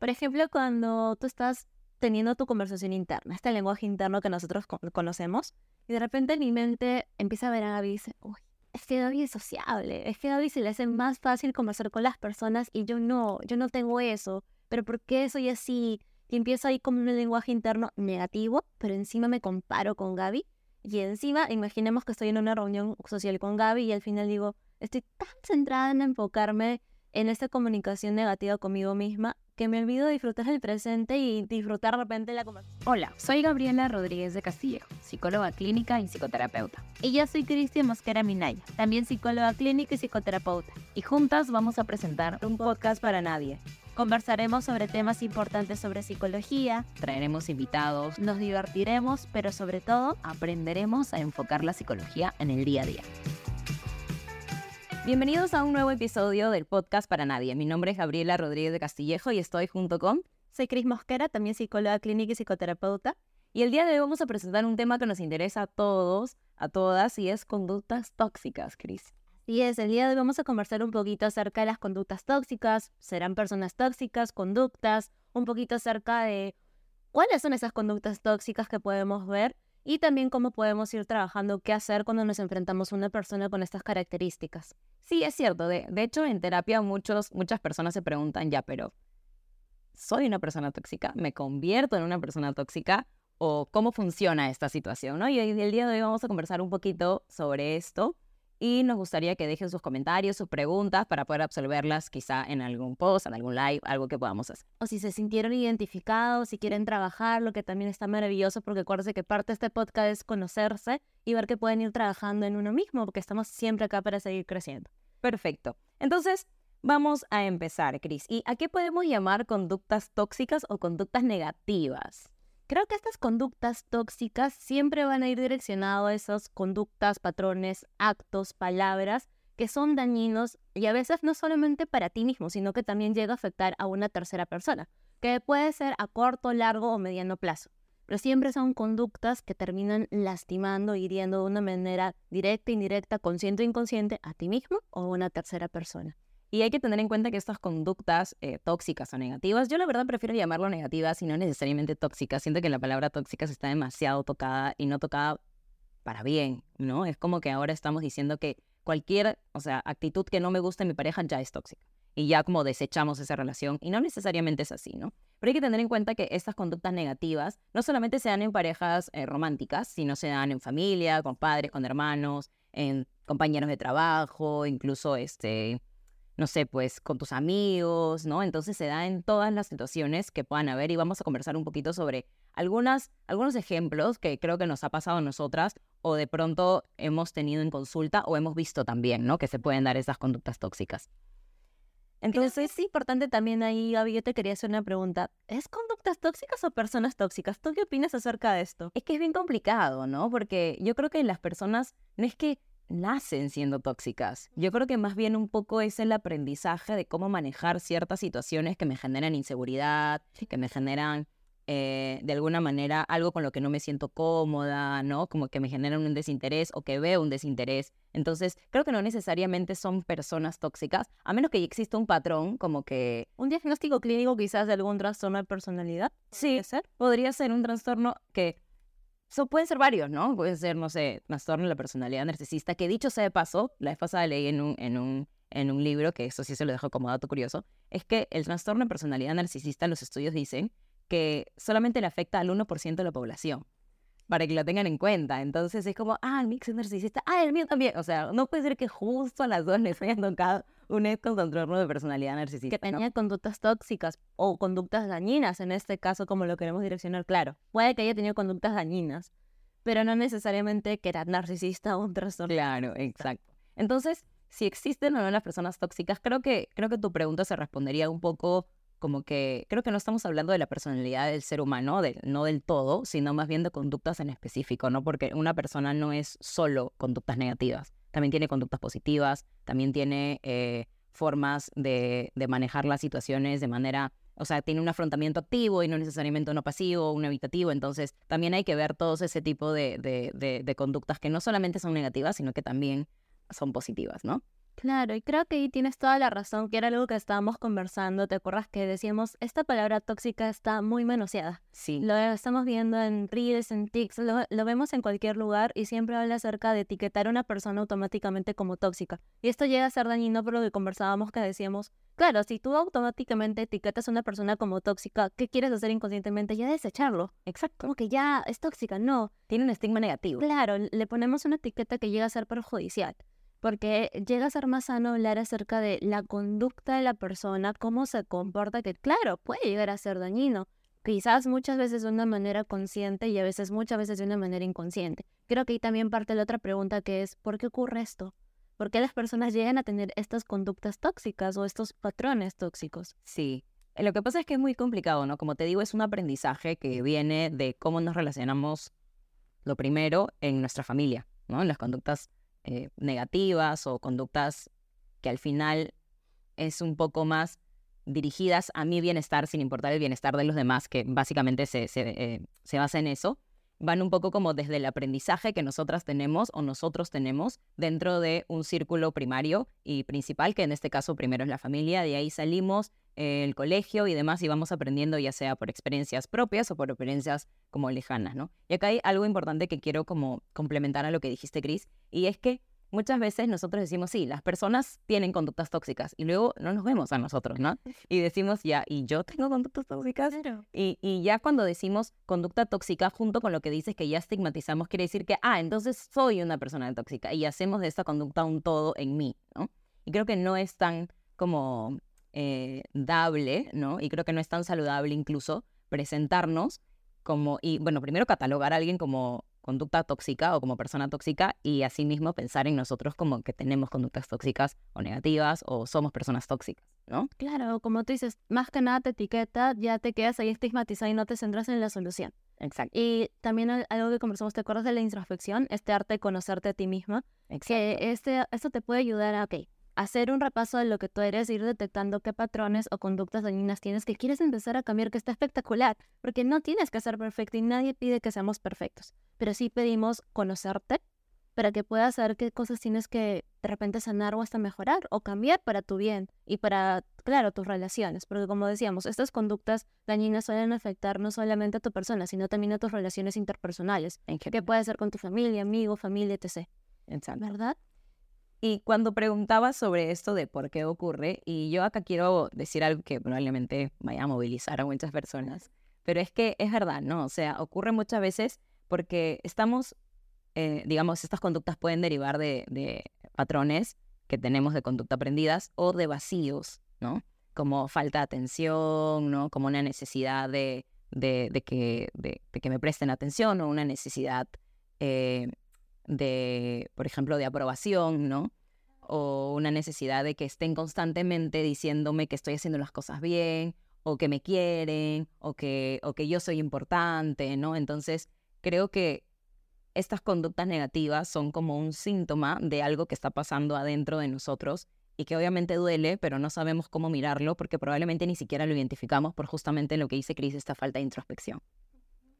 Por ejemplo, cuando tú estás teniendo tu conversación interna, este lenguaje interno que nosotros conocemos, y de repente en mi mente empieza a ver a Gaby y dice, uy, es que Gaby es sociable, es que Gaby se le hace más fácil conversar con las personas y yo no, yo no tengo eso, pero ¿por qué soy así? Y empiezo ahí con un lenguaje interno negativo, pero encima me comparo con Gaby. Y encima, imaginemos que estoy en una reunión social con Gaby y al final digo, estoy tan centrada en enfocarme en esta comunicación negativa conmigo misma que me olvido de disfrutar el presente y disfrutar de repente la conversación. Hola, soy Gabriela Rodríguez de Castillejo, psicóloga clínica y psicoterapeuta. Y yo soy Cristian Mosquera Minaya, también psicóloga clínica y psicoterapeuta. Y juntas vamos a presentar un podcast para nadie. Conversaremos sobre temas importantes sobre psicología, traeremos invitados, nos divertiremos, pero sobre todo aprenderemos a enfocar la psicología en el día a día. Bienvenidos a un nuevo episodio del podcast para nadie. Mi nombre es Gabriela Rodríguez de Castillejo y estoy junto con... Soy Cris Mosquera, también psicóloga clínica y psicoterapeuta. Y el día de hoy vamos a presentar un tema que nos interesa a todos, a todas, y es conductas tóxicas, Cris. Y es, el día de hoy vamos a conversar un poquito acerca de las conductas tóxicas, serán personas tóxicas, conductas, un poquito acerca de cuáles son esas conductas tóxicas que podemos ver y también cómo podemos ir trabajando qué hacer cuando nos enfrentamos a una persona con estas características. Sí, es cierto. De, hecho, en terapia muchos, muchas personas se preguntan, ya, pero ¿soy una persona tóxica? ¿Me convierto en una persona tóxica? ¿O cómo funciona esta situación? ¿no? Y el día de hoy vamos a conversar un poquito sobre esto y nos gustaría que dejen sus comentarios, sus preguntas para poder absolverlas quizá en algún post, en algún live, algo que podamos hacer. O si se sintieron identificados, si quieren trabajar, lo que también está maravilloso porque acuérdense que parte de este podcast es conocerse y ver que pueden ir trabajando en uno mismo porque estamos siempre acá para seguir creciendo. Perfecto. Entonces, vamos a empezar, Cris. ¿Y a qué podemos llamar conductas tóxicas o conductas negativas? Creo que estas conductas tóxicas siempre van a ir direccionadas a esas conductas, patrones, actos, palabras que son dañinos y a veces no solamente para ti mismo, sino que también llega a afectar a una tercera persona, que puede ser a corto, largo o mediano plazo. Pero siempre son conductas que terminan lastimando, hiriendo de una manera directa, indirecta, consciente o inconsciente a ti mismo o a una tercera persona. Y hay que tener en cuenta que estas conductas eh, tóxicas o negativas, yo la verdad prefiero llamarlo negativas y no necesariamente tóxicas. Siento que la palabra tóxica está demasiado tocada y no tocada para bien, ¿no? Es como que ahora estamos diciendo que cualquier, o sea, actitud que no me guste en mi pareja ya es tóxica. Y ya como desechamos esa relación. Y no necesariamente es así, ¿no? Pero hay que tener en cuenta que estas conductas negativas no solamente se dan en parejas eh, románticas, sino se dan en familia, con padres, con hermanos, en compañeros de trabajo, incluso este, no sé, pues con tus amigos, ¿no? Entonces se da en todas las situaciones que puedan haber y vamos a conversar un poquito sobre algunas, algunos ejemplos que creo que nos ha pasado a nosotras o de pronto hemos tenido en consulta o hemos visto también, ¿no? Que se pueden dar esas conductas tóxicas. Entonces es importante también ahí, Gaby, yo te quería hacer una pregunta. ¿Es conductas tóxicas o personas tóxicas? ¿Tú qué opinas acerca de esto? Es que es bien complicado, ¿no? Porque yo creo que las personas no es que nacen siendo tóxicas. Yo creo que más bien un poco es el aprendizaje de cómo manejar ciertas situaciones que me generan inseguridad, que me generan eh, de alguna manera algo con lo que no me siento cómoda, ¿no? Como que me generan un desinterés o que veo un desinterés. Entonces, creo que no necesariamente son personas tóxicas, a menos que exista un patrón como que... Un diagnóstico clínico quizás de algún trastorno de personalidad. Sí, ser? podría ser un trastorno que So, pueden ser varios, ¿no? Puede ser, no sé, trastorno de la personalidad narcisista, que dicho sea de paso, la vez pasada leí en un, en un, en un libro, que eso sí se lo dejo como dato curioso, es que el trastorno de personalidad narcisista, los estudios dicen que solamente le afecta al 1% de la población, para que lo tengan en cuenta. Entonces es como, ah, el mix es narcisista, ah, el mío también. O sea, no puede ser que justo a las dos les hayan tocado un trastorno de personalidad narcisista. Que tenía conductas tóxicas o conductas dañinas, en este caso, como lo queremos direccionar, claro. Puede que haya tenido conductas dañinas, pero no necesariamente que era narcisista o un trastorno. Claro, exacto. Entonces, si existen o no las personas tóxicas, creo que, creo que tu pregunta se respondería un poco como que creo que no estamos hablando de la personalidad del ser humano, de, no del todo, sino más bien de conductas en específico, ¿no? Porque una persona no es solo conductas negativas también tiene conductas positivas, también tiene eh, formas de, manejar las situaciones de manera, o sea, tiene un afrontamiento activo y no necesariamente uno pasivo, un evitativo, entonces también hay que ver todos ese tipo de, de, conductas que no solamente son negativas, sino que también son positivas, ¿no? Claro, y creo que ahí tienes toda la razón, que era algo que estábamos conversando. ¿Te acuerdas que decíamos, esta palabra tóxica está muy manoseada? Sí. Lo estamos viendo en Reels, en TikToks, lo, lo vemos en cualquier lugar y siempre habla acerca de etiquetar a una persona automáticamente como tóxica. Y esto llega a ser dañino por lo que conversábamos que decíamos, claro, si tú automáticamente etiquetas a una persona como tóxica, ¿qué quieres hacer inconscientemente? Ya desecharlo. Exacto. Como que ya es tóxica, no. Tiene un estigma negativo. Claro, le ponemos una etiqueta que llega a ser perjudicial, porque llega a ser más sano hablar acerca de la conducta de la persona, cómo se comporta, que claro, puede llegar a ser dañino, quizás muchas veces de una manera consciente y a veces muchas veces de una manera inconsciente. Creo que ahí también parte la otra pregunta que es, ¿por qué ocurre esto? ¿Por qué las personas llegan a tener estas conductas tóxicas o estos patrones tóxicos? Sí. Eh, Lo que pasa es que es muy complicado, ¿no? Como te digo, es un aprendizaje que viene de cómo nos relacionamos, lo primero, en nuestra familia, ¿no? En las conductas eh, negativas o conductas que al final es un poco más dirigidas a mi bienestar sin importar el bienestar de los demás, que básicamente se, se, eh, se basa en eso, van un poco como desde el aprendizaje que nosotras tenemos o nosotros tenemos dentro de un círculo primario y principal, que en este caso primero es la familia, de ahí salimos el colegio y demás y vamos aprendiendo ya sea por experiencias propias o por experiencias como lejanas, ¿no? Y acá hay algo importante que quiero como complementar a lo que dijiste, Cris, y es que muchas veces nosotros decimos, sí, las personas tienen conductas tóxicas y luego no nos vemos a nosotros, ¿no? Y decimos, ya, ¿y yo tengo conductas tóxicas? Y, y ya cuando decimos conducta tóxica, junto con lo que dices que ya estigmatizamos, quiere decir que, ah, entonces soy una persona tóxica y hacemos de esta conducta un todo en mí, ¿no? Y creo que no es tan como eh, dable, ¿no? Y creo que no es tan saludable incluso presentarnos como, y bueno, primero catalogar a alguien como conducta tóxica o como persona tóxica y asimismo pensar en nosotros como que tenemos conductas tóxicas o negativas o somos personas tóxicas, ¿no? Claro, como tú dices, más que nada te etiqueta, ya te quedas ahí estigmatizado y no te centras en la solución. Exacto. Y también al- algo que conversamos, ¿te acuerdas de la introspección? Este arte de conocerte a ti misma. Exacto. Que este, esto te puede ayudar a, ok, hacer un repaso de lo que tú eres, ir detectando qué patrones o conductas dañinas tienes que quieres empezar a cambiar, que está espectacular, porque no tienes que ser perfecto y nadie pide que seamos perfectos, pero sí pedimos conocerte para que puedas saber qué cosas tienes que de repente sanar o hasta mejorar o cambiar para tu bien y para, claro, tus relaciones, porque como decíamos, estas conductas dañinas suelen afectar no solamente a tu persona, sino también a tus relaciones interpersonales, En que puede ser con tu familia, amigo, familia, etc. Exacto. ¿Verdad? Y cuando preguntaba sobre esto de por qué ocurre, y yo acá quiero decir algo que probablemente vaya a movilizar a muchas personas, pero es que es verdad, ¿no? O sea, ocurre muchas veces porque estamos, eh, digamos, estas conductas pueden derivar de, patrones que tenemos de conducta aprendidas o de vacíos, ¿no? Como falta de atención, ¿no? Como una necesidad de, que, de que me presten atención o una necesidad eh, de, por ejemplo, de aprobación, ¿no? O una necesidad de que estén constantemente diciéndome que estoy haciendo las cosas bien, o que me quieren, o que, o que yo soy importante, ¿no? Entonces, creo que estas conductas negativas son como un síntoma de algo que está pasando adentro de nosotros y que obviamente duele, pero no sabemos cómo mirarlo porque probablemente ni siquiera lo identificamos por justamente lo que dice Cris, esta falta de introspección.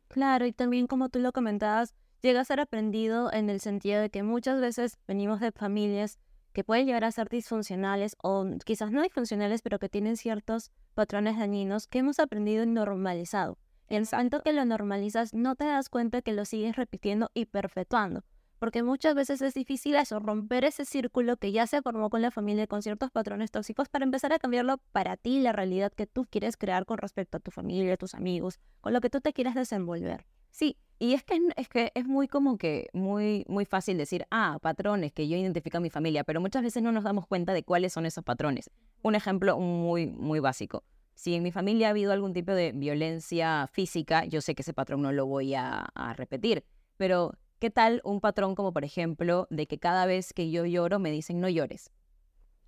Claro, y también como tú lo comentabas, llega a ser aprendido en el sentido de que muchas veces venimos de familias que pueden llegar a ser disfuncionales o quizás no disfuncionales, pero que tienen ciertos patrones dañinos que hemos aprendido y normalizado. En el momento que lo normalizas, no te das cuenta que lo sigues repitiendo y perpetuando. Porque muchas veces es difícil eso, romper ese círculo que ya se formó con la familia con ciertos patrones tóxicos para empezar a cambiarlo para ti, la realidad que tú quieres crear con respecto a tu familia, a tus amigos, con lo que tú te quieres desenvolver. Sí, y es que es, es que es muy como que muy muy fácil decir, ah, patrones que yo identifico en mi familia, pero muchas veces no nos damos cuenta de cuáles son esos patrones. Un ejemplo muy muy básico. Si en mi familia ha habido algún tipo de violencia física, yo sé que ese patrón no lo voy a, a repetir, pero ¿qué tal un patrón como por ejemplo de que cada vez que yo lloro me dicen no llores?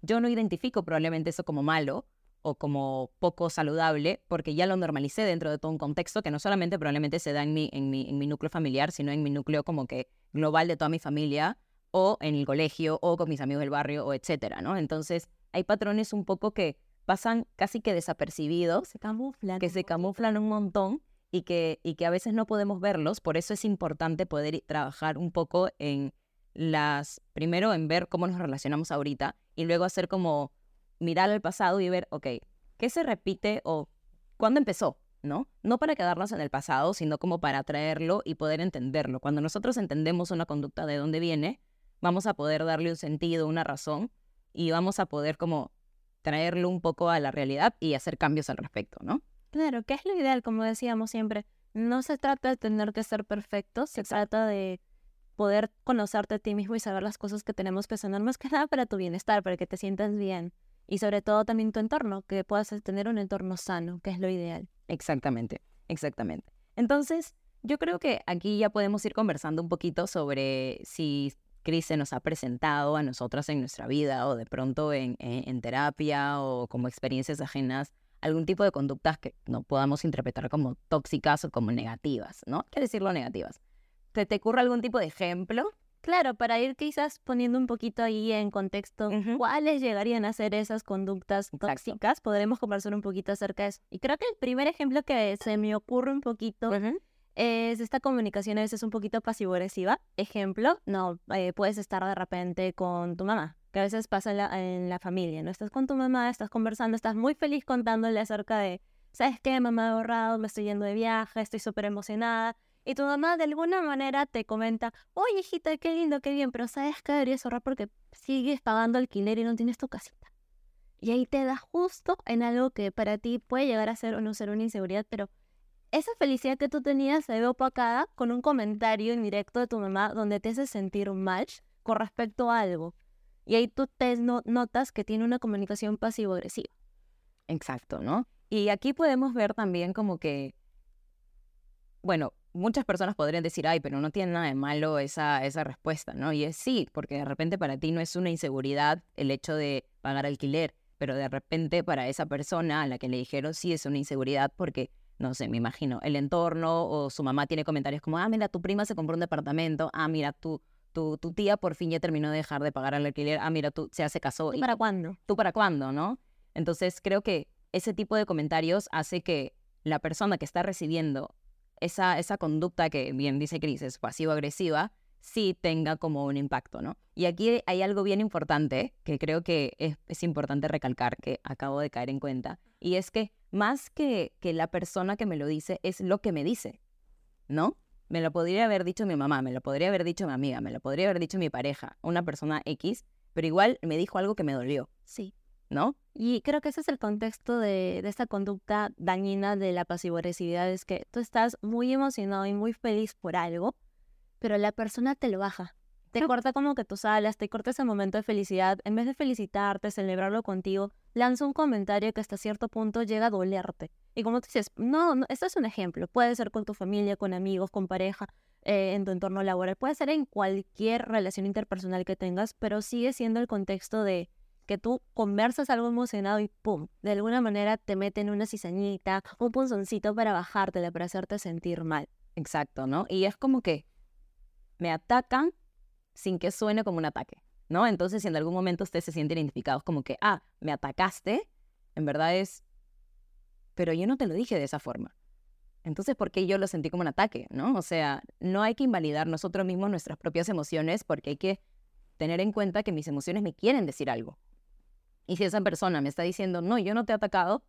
Yo no identifico probablemente eso como malo, o como poco saludable, porque ya lo normalicé dentro de todo un contexto que no solamente probablemente se da en mi, en mi, en mi núcleo familiar, sino en mi núcleo como que global de toda mi familia, o en el colegio, o con mis amigos del barrio, o etcétera, ¿no? Entonces, hay patrones un poco que pasan casi que desapercibidos, Se camuflan. que se camuflan un montón y que, y que a veces no podemos verlos, por eso es importante poder trabajar un poco en las, primero en ver cómo nos relacionamos ahorita y luego hacer como mirar al pasado y ver, ok, ¿qué se repite o cuándo empezó? ¿No? No para quedarnos en el pasado, sino como para traerlo y poder entenderlo. Cuando nosotros entendemos una conducta de dónde viene, vamos a poder darle un sentido, una razón y vamos a poder como traerlo un poco a la realidad y hacer cambios al respecto, ¿no? Claro, que es lo ideal, como decíamos siempre. No se trata de tener que ser perfecto, se trata de poder conocerte a ti mismo y saber las cosas que tenemos que sanar más que nada para tu bienestar, para que te sientas bien. Y sobre todo también tu entorno, que puedas tener un entorno sano, que es lo ideal. Exactamente, exactamente. Entonces, yo creo que aquí ya podemos ir conversando un poquito sobre si Cris se nos ha presentado a nosotras en nuestra vida o de pronto en, en, terapia o como experiencias ajenas algún tipo de conductas que no podamos interpretar como tóxicas o como negativas, ¿no? ¿Qué decirlo negativas? ¿Te, ¿Te ocurre algún tipo de ejemplo? Claro, para ir quizás poniendo un poquito ahí en contexto, ¿cuáles llegarían a ser esas conductas tóxicas? Podremos conversar un poquito acerca de eso. Y creo que el primer ejemplo que se me ocurre un poquito es esta comunicación a veces un poquito pasivo-agresiva. Ejemplo, no, eh, puedes estar de repente con tu mamá, que a veces pasa en la, familia, ¿no? Estás con tu mamá, estás conversando, estás muy feliz contándole acerca de, ¿sabes qué? Mamá he ahorrado, me estoy yendo de viaje, estoy súper emocionada. Y tu mamá de alguna manera te comenta, oye hijita, qué lindo, qué bien, pero ¿sabes que deberías ahorrar porque sigues pagando alquiler y no tienes tu casita? Y ahí te da justo en algo que para ti puede llegar a ser o no ser una inseguridad, pero esa felicidad que tú tenías se ve opacada con un comentario indirecto de tu mamá donde te hace sentir mal con respecto a algo. Y ahí tú te notas que tiene una comunicación pasivo-agresiva. Exacto, ¿no? Y aquí podemos ver también como que, bueno, muchas personas podrían decir, ay, pero no tiene nada de malo esa, esa respuesta, ¿no? Y es sí, porque de repente para ti no es una inseguridad el hecho de pagar alquiler, pero de repente para esa persona a la que le dijeron sí es una inseguridad porque no sé, me imagino, el entorno o su mamá tiene comentarios como, ah, mira, tu prima se compró un departamento, ah, mira, tu, tu, tu tía por fin ya terminó de dejar de pagar el alquiler, ah, mira, tú se hace casó. ¿Tú para cuándo? ¿Tú para cuándo, no? Entonces creo que ese tipo de comentarios hace que la persona que está recibiendo esa, esa conducta que bien dice Cris es pasivo-agresiva, sí tenga como un impacto, ¿no? Y aquí hay algo bien importante que creo que es, es importante recalcar, que acabo de caer en cuenta, y es que más que, que la persona que me lo dice, es lo que me dice, ¿no? Me lo podría haber dicho mi mamá, me lo podría haber dicho mi amiga, me lo podría haber dicho mi pareja, una persona X, pero igual me dijo algo que me dolió. Sí. ¿No? Y creo que ese es el contexto de, de esta conducta dañina de la pasivo-agresividad, es que tú estás muy emocionado y muy feliz por algo, pero la persona te lo baja. Te corta como que tú salas, te corta ese momento de felicidad. En vez de felicitarte, celebrarlo contigo, lanza un comentario que hasta cierto punto llega a dolerte. Y como tú dices, no, no esto es un ejemplo. Puede ser con tu familia, con amigos, con pareja, eh, en tu entorno laboral. Puede ser en cualquier relación interpersonal que tengas, pero sigue siendo el contexto de que tú conversas algo emocionado y ¡pum! De alguna manera te meten una cizañita, un punzoncito para bajártela, para hacerte sentir mal. Exacto, ¿no? Y es como que me atacan sin que suene como un ataque, ¿no? Entonces, si en algún momento ustedes se sienten identificados como que, ah, me atacaste, en verdad es, pero yo no te lo dije de esa forma. Entonces, ¿por qué yo lo sentí como un ataque, no? O sea, no hay que invalidar nosotros mismos nuestras propias emociones porque hay que tener en cuenta que mis emociones me quieren decir algo. Y si esa persona me está diciendo, no, yo no te he atacado,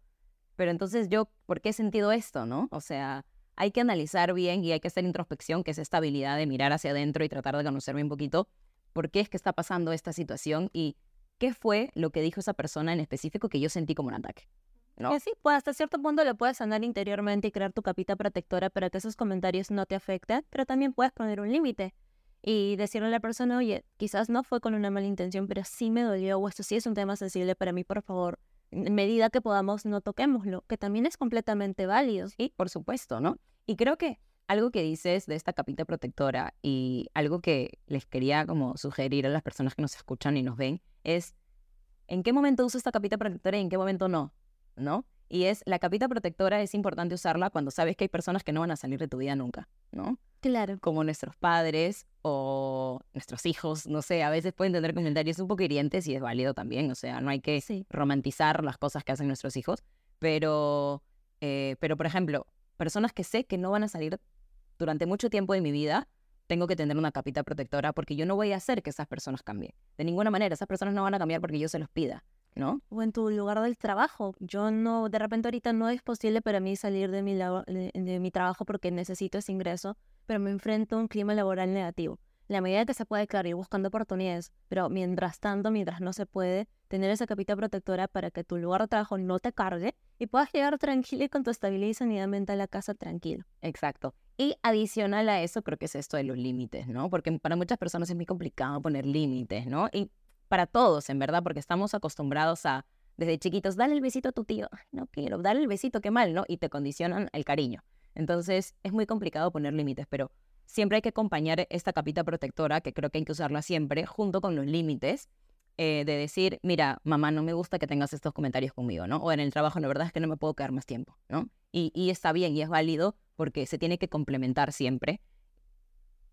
pero entonces yo, ¿por qué he sentido esto, no? O sea, hay que analizar bien y hay que hacer introspección, que es esta habilidad de mirar hacia adentro y tratar de conocerme un poquito por qué es que está pasando esta situación y qué fue lo que dijo esa persona en específico que yo sentí como un ataque. ¿no? sí, pues hasta cierto punto lo puedes sanar interiormente y crear tu capita protectora para que esos comentarios no te afecten, pero también puedes poner un límite y decirle a la persona, oye, quizás no fue con una mala intención, pero sí me dolió o esto sí es un tema sensible para mí, por favor, en medida que podamos, no toquémoslo, que también es completamente válido. Sí, por supuesto, ¿no? Y creo que algo que dices de esta capita protectora y algo que les quería como sugerir a las personas que nos escuchan y nos ven es en qué momento uso esta capita protectora y en qué momento no, ¿no? Y es, la capita protectora es importante usarla cuando sabes que hay personas que no van a salir de tu vida nunca, ¿no? Claro. Como nuestros padres o nuestros hijos, no sé, a veces pueden tener comentarios un poco hirientes y es válido también, o sea, no hay que romantizar las cosas que hacen nuestros hijos, pero, eh, pero por ejemplo, personas que sé que no van a salir durante mucho tiempo de mi vida, tengo que tener una capita protectora porque yo no voy a hacer que esas personas cambien. De ninguna manera, esas personas no van a cambiar porque yo se los pida, ¿no? O en tu lugar del trabajo. Yo no, de repente ahorita no es posible para mí salir de mi, de, de mi trabajo porque necesito ese ingreso, pero me enfrento a un clima laboral negativo. La medida que se puede, claro, ir buscando oportunidades, pero mientras tanto, mientras no se puede, tener esa capita protectora para que tu lugar de trabajo no te cargue y puedas llegar tranquilo y con tu estabilidad y sanidad mental a casa tranquilo. Exacto. Y adicional a eso, creo que es esto de los límites, ¿no? Porque para muchas personas es muy complicado poner límites, ¿no? Y para todos, en verdad, porque estamos acostumbrados a, desde chiquitos, dale el besito a tu tío. No quiero, dale el besito, qué mal, ¿no? Y te condicionan el cariño. Entonces, es muy complicado poner límites, pero siempre hay que acompañar esta capita protectora, que creo que hay que usarla siempre, junto con los límites, eh, de decir, mira, mamá, no me gusta que tengas estos comentarios conmigo, ¿no? O en el trabajo, la verdad es que no me puedo quedar más tiempo, ¿no? Y, y está bien y es válido porque se tiene que complementar siempre.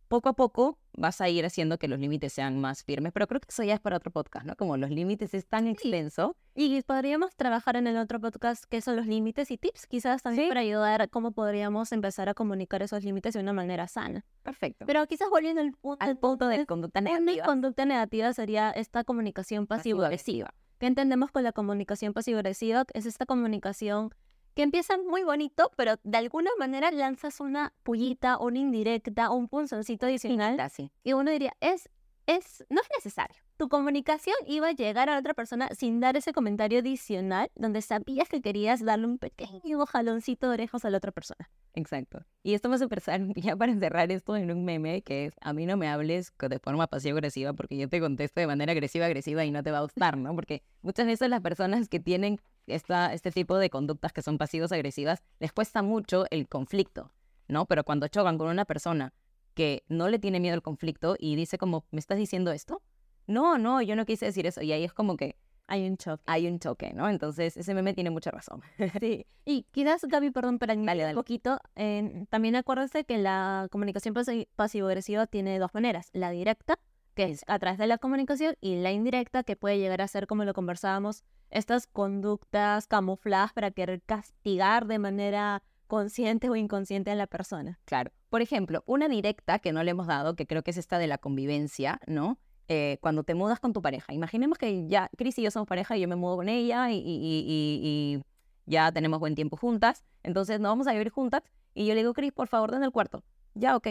Poco a poco vas a ir haciendo que los límites sean más firmes, pero creo que eso ya es para otro podcast, ¿no? Como los límites es tan extenso. Y podríamos trabajar en el otro podcast que son los límites y tips, quizás también Sí. para ayudar a cómo podríamos empezar a comunicar esos límites de una manera sana. Perfecto. Pero quizás volviendo al punto, al punto de conducta una negativa. conducta negativa sería esta comunicación pasivo-agresiva. ¿Qué entendemos con la comunicación pasivo-agresiva? Es esta comunicación que empieza muy bonito, pero de alguna manera lanzas una pullita, una indirecta, un punzoncito adicional Así. y uno diría, es, es, no es necesario. Tu comunicación iba a llegar a la otra persona sin dar ese comentario adicional donde sabías que querías darle un pequeño jaloncito de orejas a la otra persona. Exacto. Y esto va a empezar ya para encerrar esto en un meme que es, a mí no me hables de forma pasivo-agresiva porque yo te contesto de manera agresiva-agresiva y no te va a gustar, ¿no? Porque muchas veces las personas que tienen esta, este tipo de conductas que son pasivos-agresivas, les cuesta mucho el conflicto, ¿no? Pero cuando chocan con una persona que no le tiene miedo al conflicto y dice como, ¿me estás diciendo esto? No, no, yo no quise decir eso. Y ahí es como que Hay un choque. hay un choque, ¿no? Entonces ese meme tiene mucha razón. Sí. Y quizás, Gaby, perdón, para añadir Dale, un dale. poquito, eh, también acuérdate que la comunicación pasi- pasivo-agresiva tiene dos maneras. La directa, que es a través de la comunicación, y la indirecta, que puede llegar a ser, como lo conversábamos, estas conductas camufladas para querer castigar de manera consciente o inconsciente a la persona. Claro. Por ejemplo, una directa que no le hemos dado, que creo que es esta de la convivencia, ¿no? Eh, cuando te mudas con tu pareja. Imaginemos que ya Cris y yo somos pareja y yo me mudo con ella y, y- y- y- ya tenemos buen tiempo juntas. Entonces nos vamos a vivir juntas y yo le digo, Cris, por favor, den el cuarto. Ya, ok.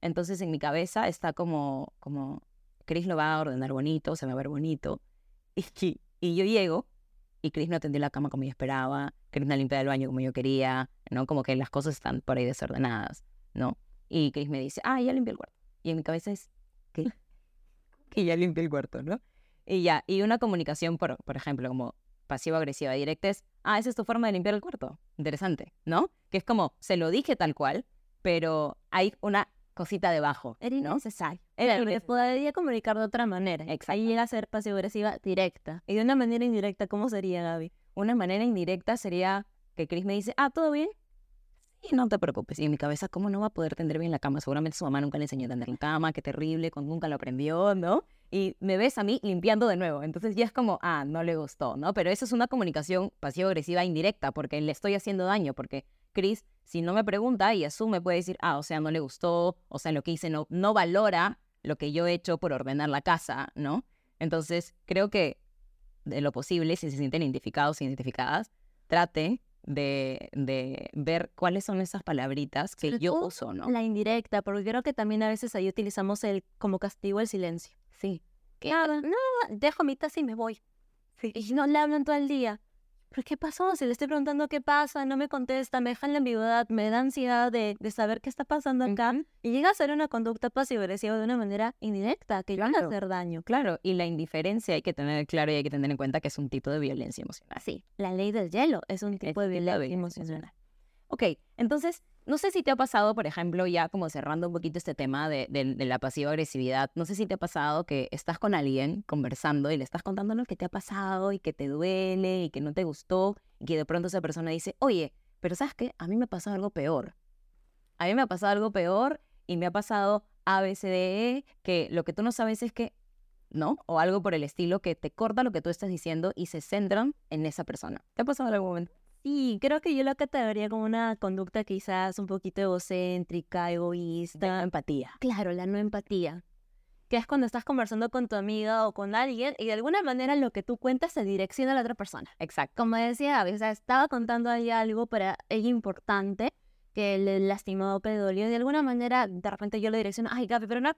Entonces en mi cabeza está como, como, Cris lo va a ordenar bonito, se va a ver bonito. Y, y yo llego y Chris no atendió la cama como yo esperaba, Chris no limpió el baño como yo quería, ¿no? Como que las cosas están por ahí desordenadas, ¿no? Y Chris me dice, ah, ya limpié el cuarto. Y en mi cabeza es, ¿qué? que ya limpié el cuarto, ¿no? Y ya, y una comunicación, por, por ejemplo, como pasivo-agresiva directa es, ah, esa es tu forma de limpiar el cuarto. Interesante, ¿no? Que es como, se lo dije tal cual, pero hay una cosita debajo, Era ¿no? innecesario. Era Pero innecesario. podría comunicar de otra manera. Exacto. Ahí llega a ser pasivo-agresiva directa. Y de una manera indirecta, ¿cómo sería, Gaby? Una manera indirecta sería que Chris me dice, ah, ¿todo bien? Sí, no te preocupes. Y en mi cabeza, ¿cómo no va a poder tender bien la cama? Seguramente su mamá nunca le enseñó a tender la cama, qué terrible, con- nunca lo aprendió, ¿no? Y me ves a mí limpiando de nuevo. Entonces ya es como, ah, no le gustó, ¿no? Pero eso es una comunicación pasivo-agresiva indirecta, porque le estoy haciendo daño, porque Chris, si no me pregunta y asume, puede decir, ah, o sea, no le gustó, o sea, lo que hice no, no valora lo que yo he hecho por ordenar la casa, ¿no? Entonces, creo que de lo posible, si se sienten identificados o identificadas, traten de, de ver cuáles son esas palabritas que yo uso, ¿no? La indirecta, porque creo que también a veces ahí utilizamos el como castigo el silencio. Sí. Nada, no, dejo mi taza y me voy. Y no le hablan todo el día. ¿Pero qué pasó? Si le estoy preguntando qué pasa, no me contesta, me deja en la ambigüedad, me da ansiedad de, de saber qué está pasando acá. Y llega a ser una conducta pasivo-agresiva de una manera indirecta, que llega a Claro. hacer daño. Claro, y la indiferencia hay que tener claro y hay que tener en cuenta que es un tipo de violencia emocional. Sí, la ley del hielo es un tipo de violencia violencia emocional. Ok, entonces, no sé si te ha pasado, por ejemplo, ya como cerrando un poquito este tema de, la pasiva agresividad, no sé si te ha pasado que estás con alguien conversando y le estás contando lo que te ha pasado y que te duele y que no te gustó y que de pronto esa persona dice, oye, pero ¿sabes qué? A mí me ha pasado algo peor. A mí me ha pasado algo peor y me ha pasado A, B, C, D, E, que lo que tú no sabes es que, ¿no? O algo por el estilo que te corta lo que tú estás diciendo y se centran en esa persona. ¿Te ha pasado en algún momento? Sí, creo que yo lo categoría como una conducta quizás un poquito egocéntrica, egoísta. empatía. Claro, la no empatía. Que es cuando estás conversando con tu amiga o con alguien y de alguna manera lo que tú cuentas se direcciona a la otra persona. Exacto. Como decía Gaby, o sea, estaba contando ahí algo para ella importante que le lastimó Pedolio. De alguna manera, de repente yo le direcciono, ay Gaby, pero no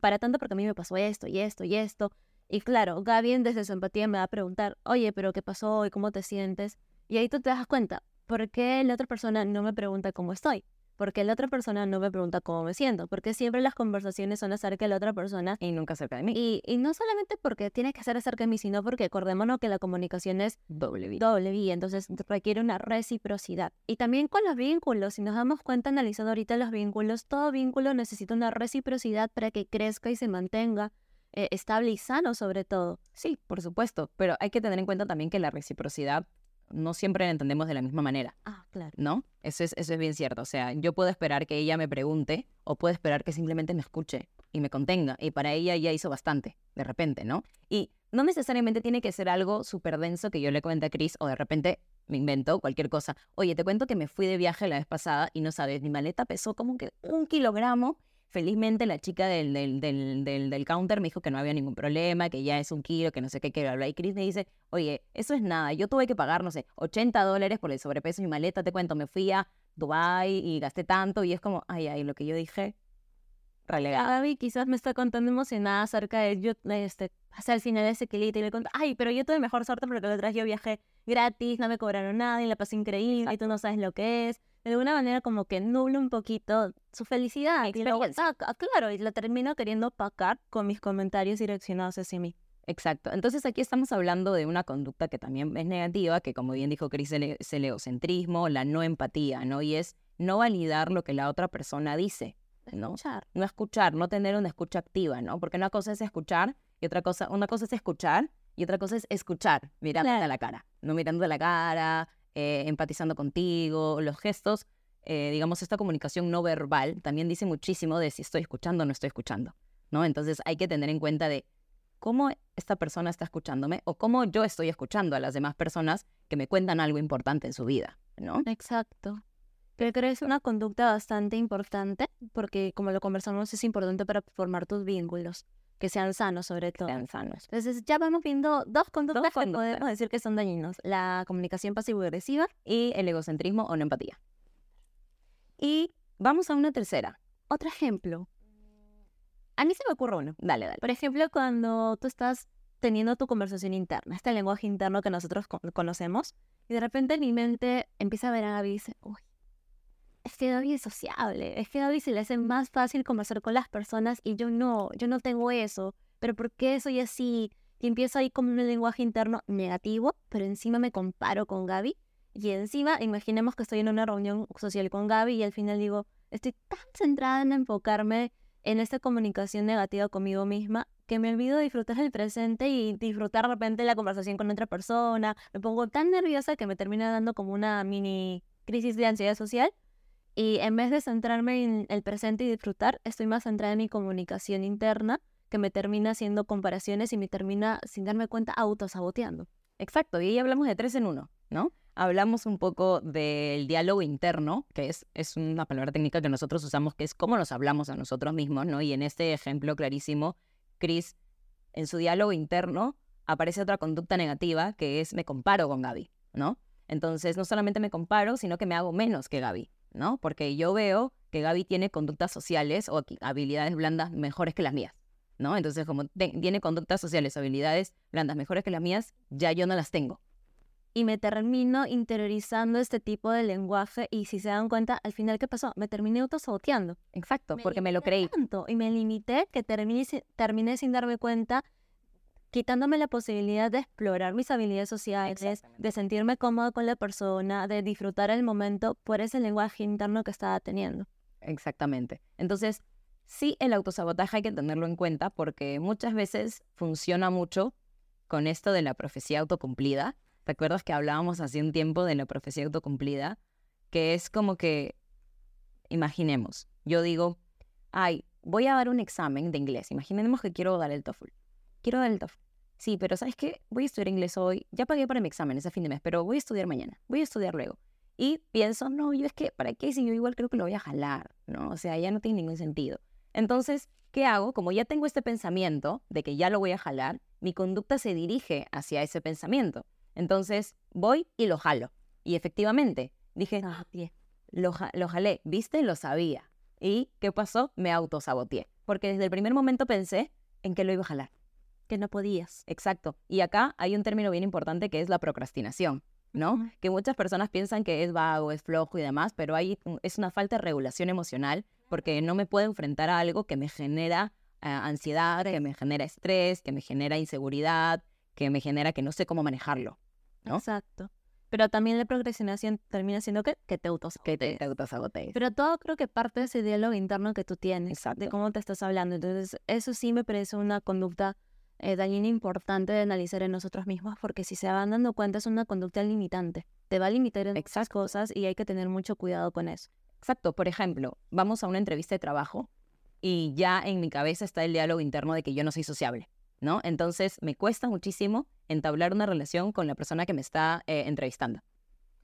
para tanto porque a mí me pasó esto y esto y esto. Y claro, Gaby desde su empatía me va a preguntar, oye, pero ¿qué pasó y cómo te sientes? Y ahí tú te das cuenta, ¿por qué la otra persona no me pregunta cómo estoy? ¿Por qué la otra persona no me pregunta cómo me siento? Porque siempre las conversaciones son acerca de la otra persona. Y nunca acerca de mí. Y, y no solamente porque tiene que ser acerca de mí, sino porque acordémonos que la comunicación es doble vía. doble vía, entonces requiere una reciprocidad. Y también con los vínculos, si nos damos cuenta analizando ahorita los vínculos, todo vínculo necesita una reciprocidad para que crezca y se mantenga eh, estable y sano sobre todo. Sí, por supuesto, pero hay que tener en cuenta también que la reciprocidad no siempre la entendemos de la misma manera, Ah, claro. ¿no? Eso es, eso es bien cierto. O sea, yo puedo esperar que ella me pregunte o puedo esperar que simplemente me escuche y me contenga. Y para ella ya hizo bastante, de repente, ¿no? Y no necesariamente tiene que ser algo súper denso que yo le cuente a Chris o de repente me invento cualquier cosa. Oye, te cuento que me fui de viaje la vez pasada y no sabes, mi maleta pesó como que un kilogramo. Felizmente la chica del, del, del, del, del counter me dijo que no había ningún problema, que ya es un kilo, que no sé qué, que bla. Y Chris me dice, oye, eso es nada, yo tuve que pagar, no sé, 80 dólares por el sobrepeso de mi maleta, te cuento, me fui a Dubai y gasté tanto y es como, ay, ay, lo que yo dije, relegado. Gaby quizás me está contando emocionada acerca de yo, este, hacia el final de ese kilito y le cuento, ay, pero yo tuve mejor suerte porque otra vez yo viajé gratis, no me cobraron nada y la pasé increíble y tú no sabes lo que es. De alguna manera como que nubla un poquito su felicidad. Y lo Experiencia. saca, claro, y la termino queriendo opacar con mis comentarios direccionados hacia mí. Exacto. Entonces aquí estamos hablando de una conducta que también es negativa, que como bien dijo Chris, el- es el egocentrismo, la no empatía, ¿no? Y es no validar lo que la otra persona dice, ¿no? Escuchar. No escuchar, no tener una escucha activa, ¿no? Porque una cosa es escuchar y otra cosa, una cosa es escuchar y otra cosa es escuchar, mirándote Claro. a la cara, no mirándote a la cara, eh, empatizando contigo, los gestos, eh, digamos, esta comunicación no verbal también dice muchísimo de si estoy escuchando o no estoy escuchando, ¿no? Entonces hay que tener en cuenta de cómo esta persona está escuchándome o cómo yo estoy escuchando a las demás personas que me cuentan algo importante en su vida, ¿no? Exacto. Creo que es una conducta bastante importante porque, como lo conversamos, es importante para formar tus vínculos, que sean sanos sobre todo. Sean sanos. Entonces ya vamos viendo dos conductas que conductas. podemos decir que son dañinos. La comunicación pasivo-agresiva Y el egocentrismo o no empatía. Y vamos a una tercera. Otro ejemplo. A mí se me ocurre uno. Dale, dale. Por ejemplo, cuando tú estás teniendo tu conversación interna, este lenguaje interno que nosotros co- conocemos, y de repente en mi mente empieza a ver a Gaby y dice, uy, es que Gaby es sociable, es que Gaby se le hace más fácil conversar con las personas y yo no, yo no tengo eso, pero ¿por qué soy así? Y empiezo ahí con un lenguaje interno negativo, pero encima me comparo con Gaby. Y encima, imaginemos que estoy en una reunión social con Gaby y al final digo, estoy tan centrada en enfocarme en esta comunicación negativa conmigo misma que me olvido de disfrutar el presente y disfrutar de repente la conversación con otra persona. Me pongo tan nerviosa que me termina dando como una mini crisis de ansiedad social. Y en vez de centrarme en el presente y disfrutar, estoy más centrada en mi comunicación interna que me termina haciendo comparaciones y me termina, sin darme cuenta, autosaboteando. Exacto, y ahí hablamos de tres en uno, ¿no? Hablamos un poco del diálogo interno, que es, es una palabra técnica que nosotros usamos, que es cómo nos hablamos a nosotros mismos, ¿no? Y en este ejemplo clarísimo, Chris, en su diálogo interno, aparece otra conducta negativa, que es me comparo con Gaby, ¿no? Entonces, no solamente me comparo, sino que me hago menos que Gaby, ¿no? Porque yo veo que Gaby tiene conductas sociales o habilidades blandas mejores que las mías, ¿no? Entonces, como tiene conductas sociales o habilidades blandas mejores que las mías, ya yo no las tengo. y me termino interiorizando este tipo de lenguaje y si se dan cuenta, al final, ¿qué pasó? Me terminé autosaboteando. Exacto, porque me lo creí. Tanto, y me limité que terminé, terminé sin darme cuenta, quitándome la posibilidad de explorar mis habilidades sociales, de sentirme cómoda con la persona, de disfrutar el momento por ese lenguaje interno que estaba teniendo. Exactamente. Entonces, sí, el autosabotaje hay que tenerlo en cuenta porque muchas veces funciona mucho con esto de la profecía autocumplida. ¿Te acuerdas que hablábamos hace un tiempo de la profecía autocumplida? Que es como que, imaginemos, yo digo, ay, voy a dar un examen de inglés. Imaginemos que quiero dar el TOEFL. Quiero TOEFL. sí, pero ¿sabes qué? Voy a estudiar inglés hoy, ya pagué para mi examen ese fin de mes, pero voy a estudiar mañana, voy a estudiar luego. Y pienso, no, yo es que, ¿para qué? Si yo igual creo que lo voy a jalar, ¿no? O sea, ya no tiene ningún sentido. Entonces, ¿qué hago? Como ya tengo este pensamiento de que ya lo voy a jalar, mi conducta se dirige hacia ese pensamiento. Entonces, voy y lo jalo. Y efectivamente, dije, ah, lo, lo jalé, ¿viste? Lo sabía. ¿Y qué pasó? Me autosaboteé. Porque desde el primer momento pensé en que lo iba a jalar. Que no podías. Exacto. Y acá hay un término bien importante que es la procrastinación. ¿no? Que muchas personas piensan que es vago, es flojo y demás, pero hay, es una falta de regulación emocional porque no me puedo enfrentar a algo que me genera eh, ansiedad, que me genera estrés, que me genera inseguridad, que me genera que no sé cómo manejarlo, ¿no? Exacto. Pero también la procrastinación termina siendo que, que te autosabotees. Que te autosabotees. Pero todo creo que parte de ese diálogo interno que tú tienes, Exacto. de cómo te estás hablando. Entonces, eso sí me parece una conducta eh, dañina importante de analizar en nosotros mismos, porque si se van dando cuenta es una conducta limitante. Te va a limitar en muchas cosas y hay que tener mucho cuidado con eso. Exacto. Por ejemplo, vamos a una entrevista de trabajo y ya en mi cabeza está el diálogo interno de que yo no soy sociable, ¿no? Entonces me cuesta muchísimo entablar una relación con la persona que me está eh, entrevistando,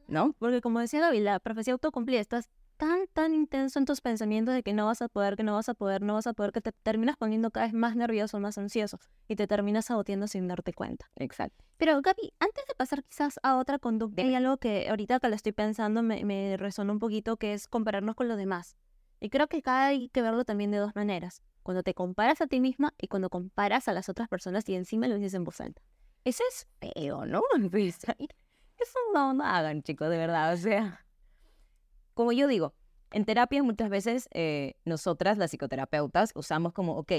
¿no? Porque como decía Gaby, la profecía autocumplida, estás tan, tan intenso en tus pensamientos de que no vas a poder, que no vas a poder, no vas a poder, que te terminas poniendo cada vez más nervioso, más ansioso y te terminas saboteando sin darte cuenta. Exacto. Pero Gaby, antes de pasar quizás a otra conducta, hay algo que ahorita que lo estoy pensando me, me resonó un poquito, que es compararnos con los demás. Y creo que acá hay que verlo también de dos maneras. Cuando te comparas a ti misma y cuando comparas a las otras personas y encima lo dices en voz alta. Eso es feo, ¿no? Eso no, no hagan, chicos, de verdad. O sea, como yo digo, en terapia muchas veces eh, nosotras, las psicoterapeutas, usamos como, ok,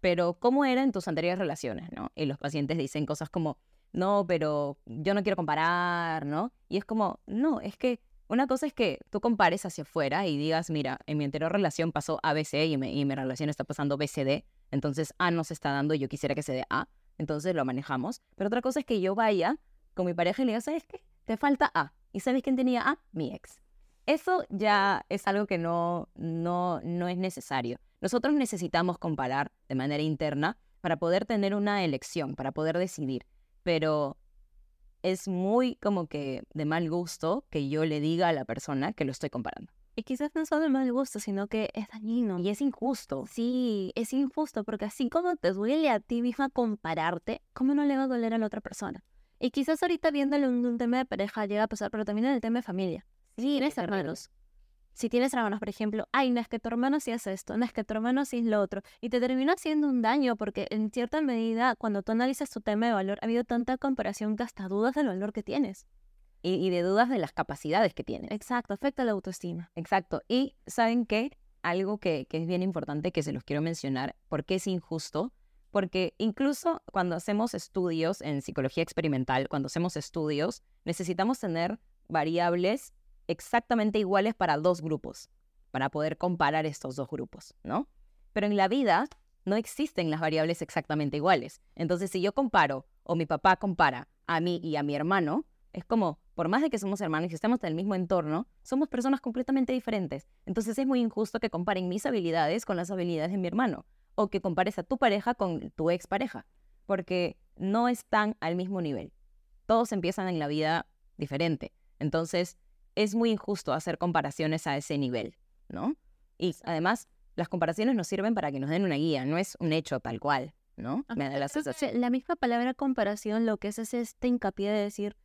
pero ¿cómo era en tus anteriores relaciones? ¿no? Y los pacientes dicen cosas como, no, pero yo no quiero comparar, ¿no? Y es como, no, es que una cosa es que tú compares hacia afuera y digas, mira, en mi anterior relación pasó ABC y, y mi relación está pasando BCD, entonces A no se está dando y yo quisiera que se dé A, entonces lo manejamos. Pero otra cosa es que yo vaya con mi pareja y le diga, ¿sabes qué? Te falta A. ¿Y sabes quién tenía A? Mi ex. Eso ya es algo que no, no, no es necesario. Nosotros necesitamos comparar de manera interna para poder tener una elección, para poder decidir. Pero es muy como que de mal gusto que yo le diga a la persona que lo estoy comparando. Y quizás no solo de mal gusto, sino que es dañino. Y es injusto. Sí, es injusto, porque así como te duele a ti misma compararte, ¿cómo no le va a doler a la otra persona? Y quizás ahorita viéndole un, un tema de pareja llega a pasar, pero también en el tema de familia. Si tienes hermanos, si tienes hermanos, por ejemplo, ay, no es que tu hermano sí hace esto, no es que tu hermano sí es lo otro, y te termina haciendo un daño porque en cierta medida, cuando tú analizas tu tema de valor, ha habido tanta comparación que hasta dudas del valor que tienes. Y, y de dudas de las capacidades que tienes. Exacto, afecta la autoestima. Exacto. Y ¿saben qué? Algo que, que es bien importante que se los quiero mencionar, porque es injusto, porque incluso cuando hacemos estudios en psicología experimental, cuando hacemos estudios, necesitamos tener variables exactamente iguales para dos grupos, para poder comparar estos dos grupos, ¿no? Pero en la vida no existen las variables exactamente iguales. Entonces, si yo comparo o mi papá compara a mí y a mi hermano, es como, por más de que somos hermanos y estemos en el mismo entorno, somos personas completamente diferentes. Entonces es muy injusto que comparen mis habilidades con las habilidades de mi hermano o que compares a tu pareja con tu expareja, porque no están al mismo nivel. Todos empiezan en la vida diferente. Entonces, es muy injusto hacer comparaciones a ese nivel, ¿no? Y además, las comparaciones nos sirven para que nos den una guía, no es un hecho tal cual, ¿no? Me da la sensación. La misma palabra comparación lo que es es este hincapié de decir,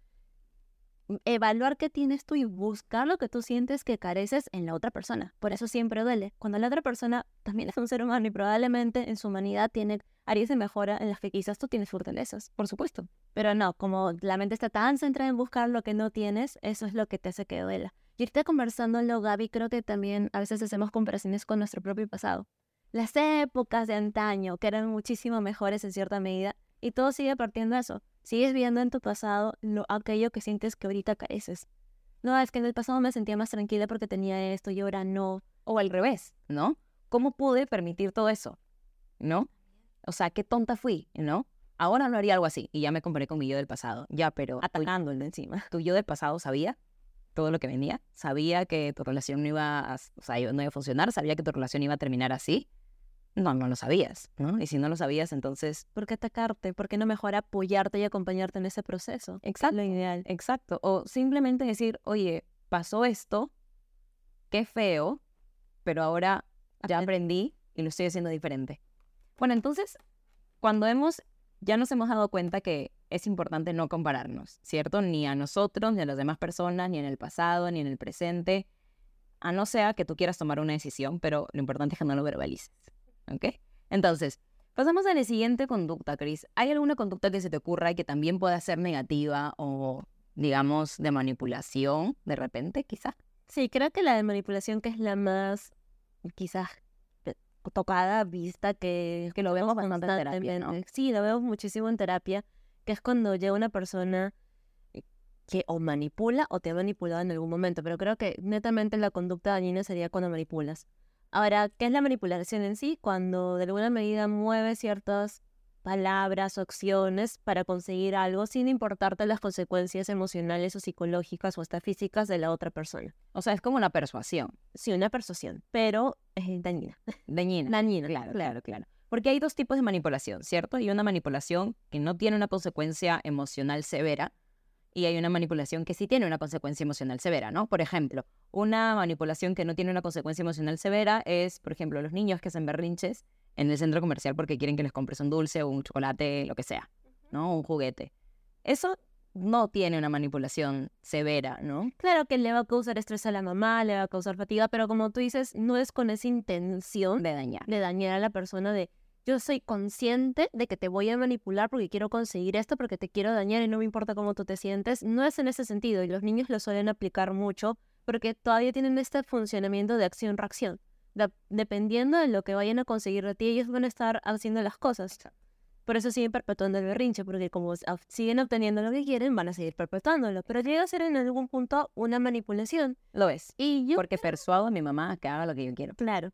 evaluar qué tienes tú y buscar lo que tú sientes que careces en la otra persona. Por eso siempre duele. Cuando la otra persona también es un ser humano y probablemente en su humanidad tiene áreas de mejora en las que quizás tú tienes fortalezas, por supuesto. Pero no, como la mente está tan centrada en buscar lo que no tienes, eso es lo que te hace que duela. Y ahorita conversándolo, Gaby, creo que también a veces hacemos comparaciones con nuestro propio pasado. Las épocas de antaño, que eran muchísimo mejores en cierta medida, y todo sigue partiendo de eso. Sigues viendo en tu pasado lo, aquello que sientes que ahorita careces. No, es que en el pasado me sentía más tranquila porque tenía esto y ahora no. O al revés, ¿no? ¿Cómo pude permitir todo eso? ¿No? O sea, qué tonta fui, ¿no? Ahora no haría algo así. Y ya me comparé con mi yo del pasado. Ya, pero... Atacando el de encima. Tu yo del pasado sabía todo lo que venía. Sabía que tu relación no iba a, o sea, no iba a funcionar. Sabía que tu relación iba a terminar así. No, no lo sabías, ¿no? Y si no lo sabías, entonces... ¿Por qué atacarte? ¿Por qué no mejor apoyarte y acompañarte en ese proceso? Exacto. Lo ideal. Exacto. O simplemente decir, oye, pasó esto, qué feo, pero ahora ya aprendí y lo estoy haciendo diferente. Bueno, entonces, cuando hemos, ya nos hemos dado cuenta que es importante no compararnos, ¿cierto? Ni a nosotros, ni a las demás personas, ni en el pasado, ni en el presente, a no sea que tú quieras tomar una decisión, pero lo importante es que no lo verbalices, ¿ok? Entonces, pasamos a la siguiente conducta, Cris. ¿Hay alguna conducta que se te ocurra y que también pueda ser negativa o, digamos, de manipulación, de repente, quizás? Sí, creo que la de manipulación que es la más quizás eh, tocada, vista, que, Que lo vemos bastante en terapia, ¿no? Sí, lo veo muchísimo en terapia, que es cuando llega una persona eh, que o manipula o te ha manipulado en algún momento, pero creo que netamente la conducta dañina sería cuando manipulas. Ahora, ¿qué es la manipulación en sí? Cuando de alguna medida mueves ciertas palabras o acciones para conseguir algo sin importarte las consecuencias emocionales o psicológicas o hasta físicas de la otra persona. O sea, es como una persuasión Sí, una persuasión, pero es dañina. dañina. Dañina, Claro, claro, claro. Porque hay dos tipos de manipulación, ¿cierto? Hay una manipulación que no tiene una consecuencia emocional severa y hay una manipulación que sí tiene una consecuencia emocional severa, ¿no? Por ejemplo, una manipulación que no tiene una consecuencia emocional severa es, por ejemplo, los niños que hacen berrinches en el centro comercial porque quieren que les compres un dulce o un chocolate, lo que sea, ¿no? Un juguete. Eso no tiene una manipulación severa, ¿no? Claro que le va a causar estrés a la mamá, le va a causar fatiga, pero como tú dices, no es con esa intención De dañar. de dañar a la persona de yo soy consciente de que te voy a manipular porque quiero conseguir esto, porque te quiero dañar y no me importa cómo tú te sientes. No es en ese sentido y los niños lo suelen aplicar mucho porque todavía tienen este funcionamiento de acción-reacción. De- dependiendo de lo que vayan a conseguir de ti, ellos van a estar haciendo las cosas. Por eso siguen perpetuando el berrinche, porque como ob- siguen obteniendo lo que quieren, van a seguir perpetuándolo. Pero llega a ser en algún punto una manipulación. Lo es. Y yo Porque persuado a mi mamá a que haga lo que yo quiero. Claro.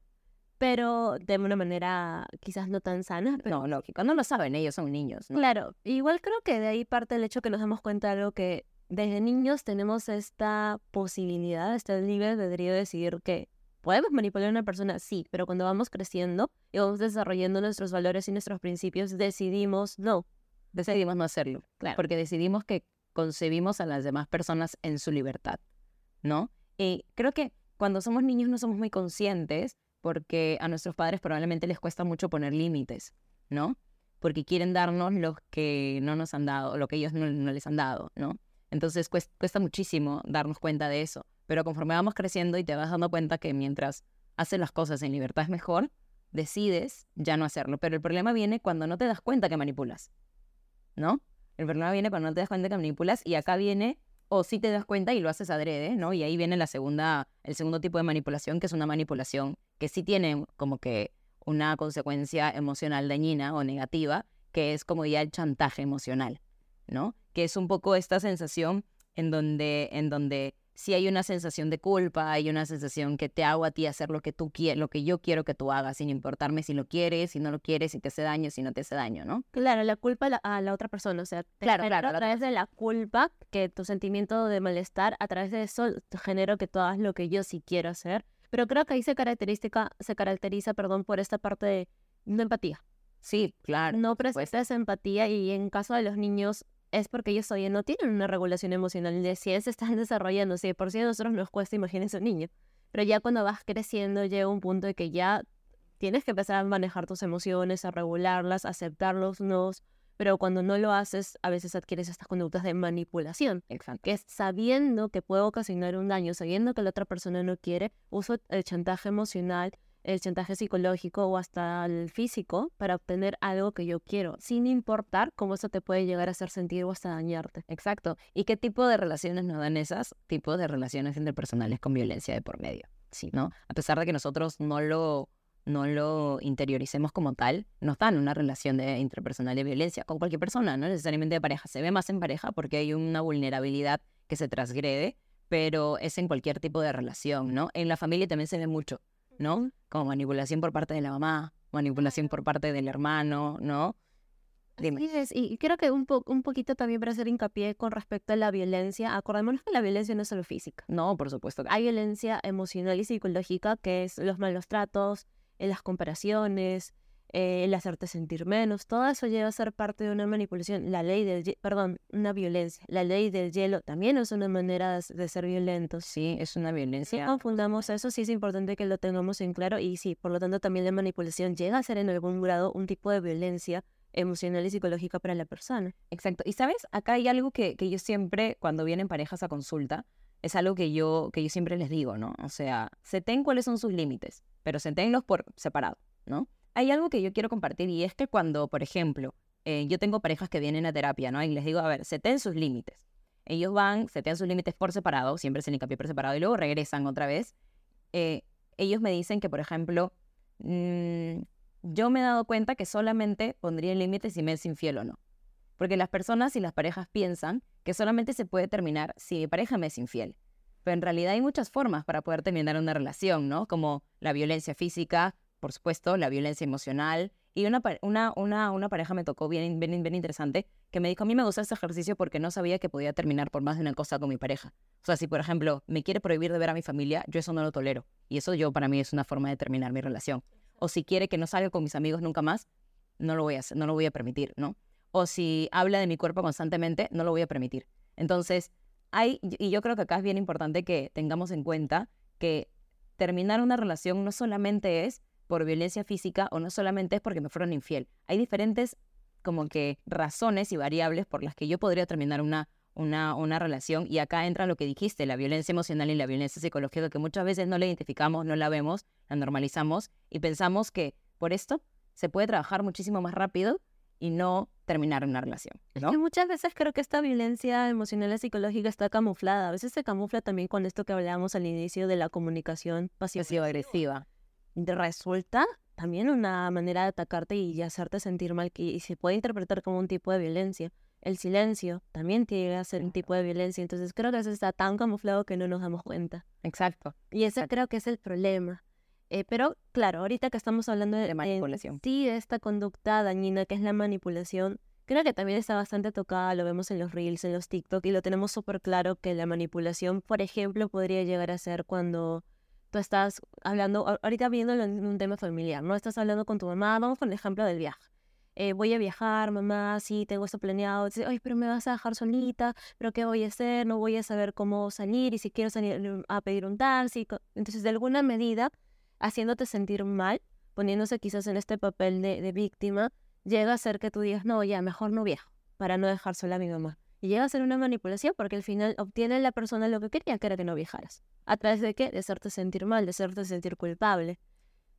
Pero de una manera quizás no tan sana. Pero No, lógico. No lo saben, ellos son niños, ¿no? Claro, igual creo que de ahí parte el hecho que nos damos cuenta de algo que desde niños tenemos esta posibilidad, este libre albedrío de decidir que podemos manipular a una persona, sí, pero cuando vamos creciendo y vamos desarrollando nuestros valores y nuestros principios, decidimos no. Decidimos no hacerlo. Claro. Porque decidimos que concebimos a las demás personas en su libertad, ¿no? Y creo que cuando somos niños no somos muy conscientes porque a nuestros padres probablemente les cuesta mucho poner límites, ¿no? Porque quieren darnos lo que no nos han dado, lo que ellos no, no les han dado, ¿no? Entonces cues- cuesta muchísimo darnos cuenta de eso. Pero conforme vamos creciendo y te vas dando cuenta que mientras haces las cosas en libertad es mejor, decides ya no hacerlo. Pero el problema viene cuando no te das cuenta que manipulas, ¿no? El problema viene cuando no te das cuenta que manipulas y acá viene, o sí te das cuenta y lo haces adrede, ¿no? Y ahí viene la segunda, el segundo tipo de manipulación, que es una manipulación que sí tiene como que una consecuencia emocional dañina o negativa, que es como ya el chantaje emocional, ¿no? Que es un poco esta sensación en donde, en donde sí hay una sensación de culpa, hay una sensación que te hago a ti hacer lo que tú quieres, lo que yo quiero que tú hagas, sin importarme si lo quieres, si no lo quieres, si te hace daño, si no te hace daño, ¿no? Claro, la culpa a la, a la otra persona, o sea, te Claro, a través de la culpa, que tu sentimiento de malestar, a través de eso genero que tú hagas lo que yo sí quiero hacer. Pero creo que ahí se caracteriza, se caracteriza, perdón, por esta parte de no empatía. Sí, claro. no prestas empatía y en caso de los niños es porque ellos todavía no tienen una regulación emocional de si se están desarrollando. Si de por sí a nosotros nos cuesta, imagínense un niño. Pero ya cuando vas creciendo llega un punto de que ya tienes que empezar a manejar tus emociones, a regularlas, a aceptar los nos. Pero cuando no lo haces, a veces adquieres estas conductas de manipulación, Exacto. que es sabiendo que puedo ocasionar un daño, sabiendo que la otra persona no quiere, uso el chantaje emocional el chantaje psicológico o hasta el físico para obtener algo que yo quiero, sin importar cómo eso te puede llegar a hacer sentir o hasta dañarte. Exacto. ¿Y qué tipo de relaciones nos dan esas? Tipos de relaciones interpersonales con violencia de por medio, Sí. ¿no? A pesar de que nosotros no lo, no lo interioricemos como tal, nos dan una relación de interpersonal de violencia con cualquier persona, no necesariamente de pareja. Se ve más en pareja porque hay una vulnerabilidad que se transgrede, pero es en cualquier tipo de relación, ¿no? En la familia también se ve mucho, ¿no? Como manipulación por parte de la mamá, manipulación por parte del hermano, ¿no? Dime. Y creo que un, po- un poquito también para hacer hincapié con respecto a la violencia, acordémonos que la violencia no es solo física. No, por supuesto Hay violencia emocional y psicológica, que es los malos tratos, en las comparaciones, eh, el hacerte sentir menos, todo eso llega a ser parte de una manipulación. La ley del, perdón, una violencia. La ley del hielo también es una manera de, ser violentos. Sí, es una violencia. No confundamos eso, sí es importante que lo tengamos en claro y sí, por lo tanto también la manipulación llega a ser en algún grado un tipo de violencia emocional y psicológica para la persona. Exacto. Y sabes, acá hay algo que, que yo siempre, cuando vienen parejas a consulta, es algo que yo, que yo siempre les digo, ¿no? O sea, seten cuáles son sus límites, pero setenlos por separado, ¿no? Hay algo que yo quiero compartir y es que cuando, por ejemplo, eh, yo tengo parejas que vienen a terapia, ¿no? Y les digo, a ver, seten sus límites. Ellos van, setean sus límites por separado, siempre se hincapié por separado, y luego regresan otra vez. Eh, ellos me dicen que, por ejemplo, mm, yo me he dado cuenta que solamente pondría límites si me es infiel o no. Porque las personas y las parejas piensan que solamente se puede terminar si mi pareja me es infiel. Pero en realidad hay muchas formas para poder terminar una relación, ¿no? Como la violencia física, por supuesto, la violencia emocional. Y una, una, una, una pareja me tocó bien, bien, bien interesante que me dijo, a mí me gusta este ejercicio porque no sabía que podía terminar por más de una cosa con mi pareja. O sea, si por ejemplo me quiere prohibir de ver a mi familia, yo eso no lo tolero. Y eso yo para mí es una forma de terminar mi relación. O si quiere que no salga con mis amigos nunca más, no lo voy a hacer, no lo voy a permitir, ¿no? O si habla de mi cuerpo constantemente, no lo voy a permitir. Entonces, hay, y yo creo que acá es bien importante que tengamos en cuenta que terminar una relación no solamente es por violencia física o no solamente es porque me fueron infiel. Hay diferentes como que razones y variables por las que yo podría terminar una, una, una relación y acá entra lo que dijiste, la violencia emocional y la violencia psicológica que muchas veces no la identificamos, no la vemos, la normalizamos y pensamos que por esto se puede trabajar muchísimo más rápido y no terminar una relación. ¿no? muchas veces creo que esta violencia emocional y psicológica está camuflada. A veces se camufla también con esto que hablábamos al inicio de la comunicación pasivo-agresiva resulta también una manera de atacarte y hacerte sentir mal que y se puede interpretar como un tipo de violencia. El silencio también tiene que ser un tipo de violencia, entonces creo que eso está tan camuflado que no nos damos cuenta. Exacto. Y ese creo que es el problema. Eh, pero claro, ahorita que estamos hablando de, manipulación. sí, de esta conducta dañina que es la manipulación, creo que también está bastante tocada, lo vemos en los reels, en los TikTok, y lo tenemos súper claro que la manipulación, por ejemplo, podría llegar a ser cuando tú estás hablando, ahorita viendo en un tema familiar, ¿no? Estás hablando con tu mamá, vamos con el ejemplo del viaje. Eh, voy a viajar, mamá, sí, tengo esto planeado. Dice, ay, pero me vas a dejar solita, pero ¿qué voy a hacer? No voy a saber cómo salir y si quiero salir mm, a pedir un taxi. Entonces, de alguna medida, haciéndote sentir mal, poniéndose quizás en este papel de, de víctima, llega a ser que tú digas, no, ya, mejor no viajo, para no dejar sola a mi mamá. Y llega a ser una manipulación porque al final obtiene la persona lo que quería, que era que no viajaras. ¿A través de qué? De hacerte sentir mal, de hacerte sentir culpable.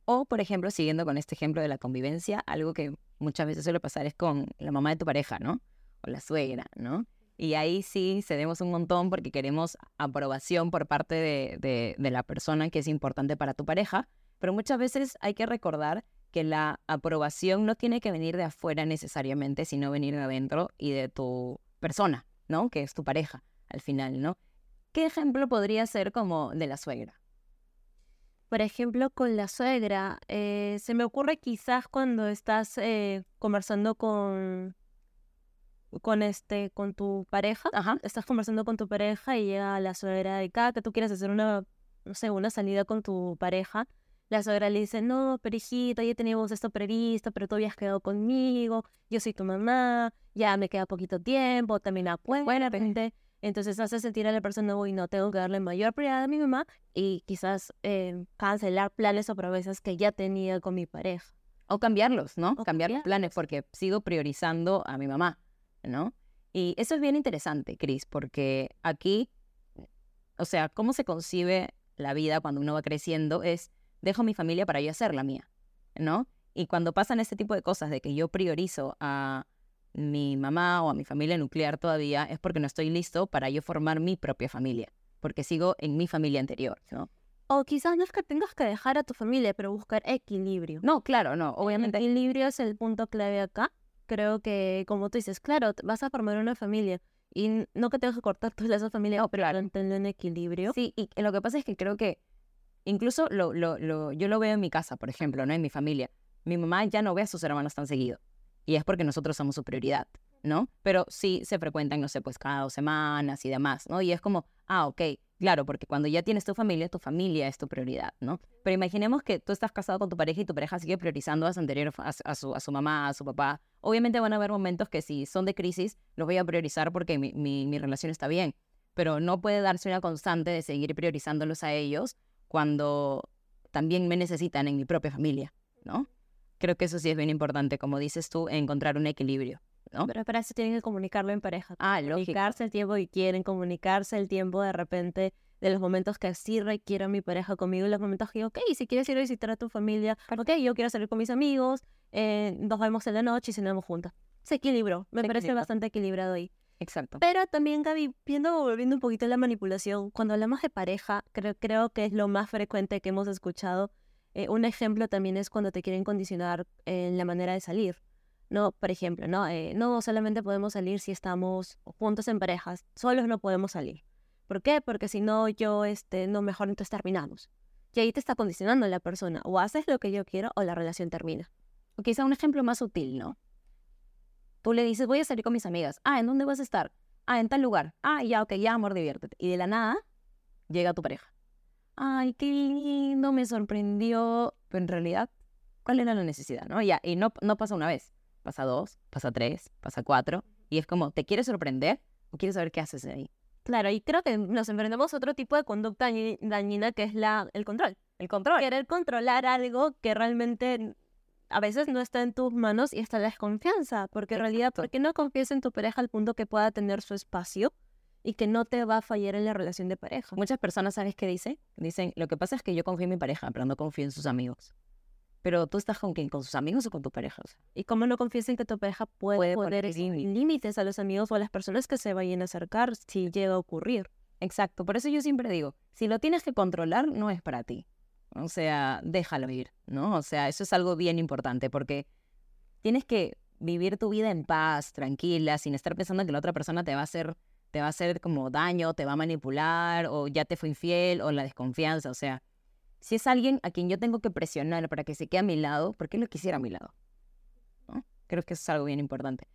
O, por ejemplo, siguiendo con este ejemplo de la convivencia, algo que muchas veces suele pasar es con la mamá de tu pareja, ¿no? O la suegra, ¿no? Y ahí sí cedemos un montón porque queremos aprobación por parte de, de, de la persona que es importante para tu pareja, pero muchas veces hay que recordar que la aprobación no tiene que venir de afuera necesariamente, sino venir de adentro y de tu persona, ¿no? Que es tu pareja al final, ¿no? ¿Qué ejemplo podría ser como de la suegra? Por ejemplo, con la suegra, eh, se me ocurre quizás cuando estás eh, conversando con, con este, con tu pareja, Ajá. estás conversando con tu pareja y llega la suegra y cada que tú quieres hacer una, no sé, una salida con tu pareja, la suegra le dice, no, pero hijita, ya teníamos esto previsto, pero tú habías quedado conmigo, yo soy tu mamá, ya me queda poquito tiempo, también buena gente. Entonces hace sentir a la persona, uy, no, tengo que darle mayor prioridad a mi mamá y quizás eh, cancelar planes o promesas que ya tenía con mi pareja. O cambiarlos, ¿no? cambiar los planes porque sigo priorizando a mi mamá, ¿no? Y eso es bien interesante, Cris, porque aquí, o sea, cómo se concibe la vida cuando uno va creciendo es dejo mi familia para yo hacer la mía, ¿no? Y cuando pasan este tipo de cosas de que yo priorizo a mi mamá o a mi familia nuclear todavía, es porque no estoy listo para yo formar mi propia familia, porque sigo en mi familia anterior, ¿no? O quizás no es que tengas que dejar a tu familia, pero buscar equilibrio. No, claro, no, obviamente. El equilibrio es el punto clave acá. Creo que, como tú dices, claro, vas a formar una familia y no que tengas que cortar tus lazos familiares, oh, pero claro. un equilibrio. Sí, y lo que pasa es que creo que Incluso yo lo veo en mi casa, por ejemplo, ¿no? En mi familia. Mi mamá ya no ve a sus hermanos tan seguido. Y es porque nosotros somos su prioridad, ¿no? Pero sí se frecuentan, no sé, pues cada dos semanas y demás, ¿no? Y es como, ah, ok, Claro, porque cuando ya tienes tu familia, tu familia es tu prioridad, ¿no? Pero imaginemos que tú estás casado con tu pareja y tu pareja sigue priorizando a su anterior, a, a su, mamá, a su papá. Obviamente van a haber momentos que si son de crisis, los voy a priorizar porque mi, mi, mi relación está bien. Pero no puede darse una constante de seguir priorizándolos a ellos cuando también me necesitan en mi propia familia, ¿no? Creo que eso sí es bien importante, como dices tú, encontrar un equilibrio, ¿no? Pero para eso tienen que comunicarlo en pareja. Ah, lógico. Comunicarse el tiempo que quieren, comunicarse el tiempo de repente de los momentos que sí requiero a mi pareja conmigo y los momentos que, ok, si quieres ir a visitar a tu familia, ok, yo quiero salir con mis amigos, eh, nos vemos en la noche y cenamos juntas. Se equilibró, me Se parece bastante equilibrado ahí. Exacto. Pero también, Gaby, viendo, volviendo un poquito a la manipulación, cuando hablamos de pareja, creo, creo que es lo más frecuente que hemos escuchado. Eh, un ejemplo también es cuando te quieren condicionar en la manera de salir. No, por ejemplo, no, Eh, no solamente podemos salir si estamos juntos en parejas, solos no podemos salir. ¿Por qué? Porque si no, yo, este, no, mejor entonces terminamos. Y ahí te está condicionando la persona. O haces lo que yo quiero o la relación termina. O quizá un ejemplo más sutil, ¿no? Tú le dices, voy a salir con mis amigas. Ah, ¿en dónde vas a estar? Ah, en tal lugar. Ah, ya, ok, ya, amor, diviértete. Y de la nada, llega tu pareja. Ay, qué lindo, me sorprendió. Pero en realidad, ¿cuál era la necesidad, no? Ya, y no, no pasa una vez. Pasa dos, pasa tres, pasa cuatro. Y es como, ¿te quieres sorprender o quieres saber qué haces ahí? Claro, y creo que nos enfrentamos a otro tipo de conducta dañi- dañina que es la, el control. El control. Querer controlar algo que realmente a veces no está en tus manos y está la desconfianza. Porque en realidad. ¿por qué no confías en tu pareja al punto que pueda tener su espacio y que no te va a fallar en la relación de pareja? Muchas personas, ¿sabes qué dicen? Dicen, lo que pasa es que yo confío en mi pareja, pero no confío en sus amigos. Pero tú estás con quién, con sus amigos o con tu pareja. O sea, ¿Y cómo no confías en que tu pareja puede, Puede poner límites a los amigos o a las personas que se vayan a acercar si llega a ocurrir? Exacto, por eso yo siempre digo, si lo tienes que controlar, no es para ti. O sea, déjalo ir, ¿no? O sea, eso es algo bien importante porque tienes que vivir tu vida en paz, tranquila, sin estar pensando que la otra persona te va a hacer, te va a hacer como daño, te va a manipular, o ya te fue infiel, o la desconfianza. O sea, si es alguien a quien yo tengo que presionar para que se quede a mi lado, ¿por qué lo quisiera a mi lado? Creo que eso es algo bien importante.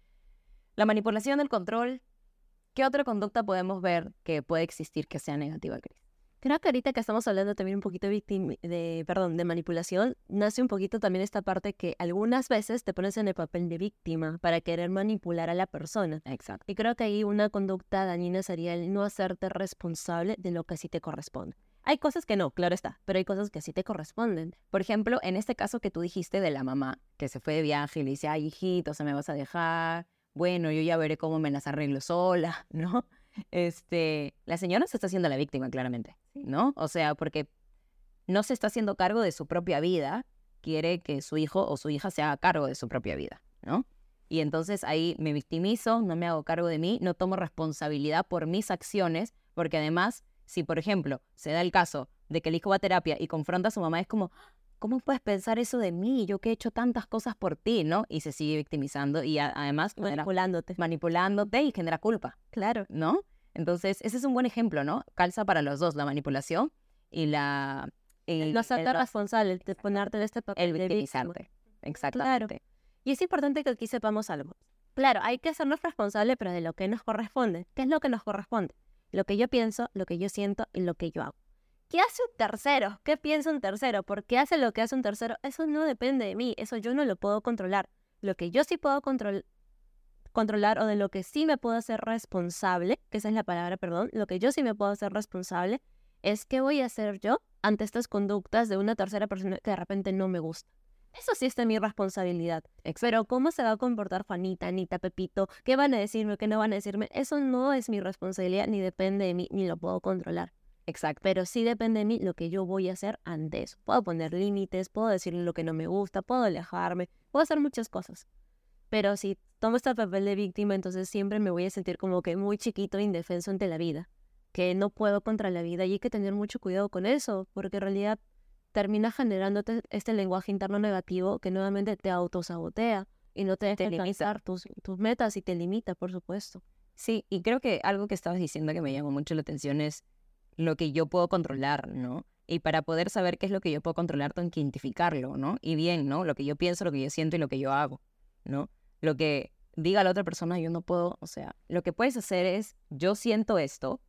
La manipulación, el control, ¿qué otra conducta podemos ver que puede existir que sea negativa, Cris? Creo que ahorita que estamos hablando también un poquito de, victim- de, perdón, de manipulación, nace un poquito también esta parte que algunas veces te pones en el papel de víctima para querer manipular a la persona. Exacto. Y creo que ahí una conducta dañina sería el no hacerte responsable de lo que sí te corresponde. Hay cosas que no, claro está, pero hay cosas que sí te corresponden. Por ejemplo, en este caso que tú dijiste de la mamá que se fue de viaje y le dice, ay, hijito, se me vas a dejar. Bueno, yo ya veré cómo me las arreglo sola, ¿no? Este, la señora se está haciendo la víctima, claramente, ¿no? O sea, porque no se está haciendo cargo de su propia vida, quiere que su hijo o su hija se haga cargo de su propia vida, ¿no? Y entonces ahí me victimizo, no me hago cargo de mí, no tomo responsabilidad por mis acciones, porque además, si por ejemplo se da el caso de que el hijo va a terapia y confronta a su mamá, es como, ¿cómo puedes pensar eso de mí? Yo que he hecho tantas cosas por ti, ¿no? Y se sigue victimizando y además genera- Manipulándote. manipulándote y genera culpa, Claro. ¿no? Entonces, ese es un buen ejemplo, ¿no? Calza para los dos, la manipulación y la... Y no hacerte responsable, el de ponerte en este papel el victimizarte. Exactamente. Y es importante que aquí sepamos algo. Claro, hay que hacernos responsables, pero de lo que nos corresponde. ¿Qué es lo que nos corresponde? Lo que yo pienso, lo que yo siento y lo que yo hago. ¿Qué hace un tercero? ¿Qué piensa un tercero? ¿Por qué hace lo que hace un tercero? Eso no depende de mí, eso yo no lo puedo controlar. Lo que yo sí puedo control- controlar o de lo que sí me puedo hacer responsable, que esa es la palabra, perdón, lo que yo sí me puedo hacer responsable es qué voy a hacer yo ante estas conductas de una tercera persona que de repente no me gusta. Eso sí está en mi responsabilidad. Pero cómo se va a comportar Juanita, Anita, Pepito, qué van a decirme, qué no van a decirme, eso no es mi responsabilidad, ni depende de mí, ni lo puedo controlar. Exacto. Pero sí depende de mí lo que yo voy a hacer ante eso. Puedo poner límites, puedo decirle lo que no me gusta, puedo alejarme, puedo hacer muchas cosas. Pero si tomo este papel de víctima, entonces siempre me voy a sentir como que muy chiquito e indefenso ante la vida. Que no puedo contra la vida y hay que tener mucho cuidado con eso, porque en realidad termina generándote este lenguaje interno negativo que nuevamente te autosabotea y no te deja alcanzar tus, tus metas y te limita, por supuesto. Sí, y creo que algo que estabas diciendo que me llamó mucho la atención es lo que yo puedo controlar, ¿no? Y para poder saber qué es lo que yo puedo controlar, tengo que identificarlo, ¿no? Y bien, ¿no? Lo que yo pienso, lo que yo siento y lo que yo hago, ¿no? Lo que diga la otra persona, yo no puedo, o sea, lo que puedes hacer es, yo siento esto,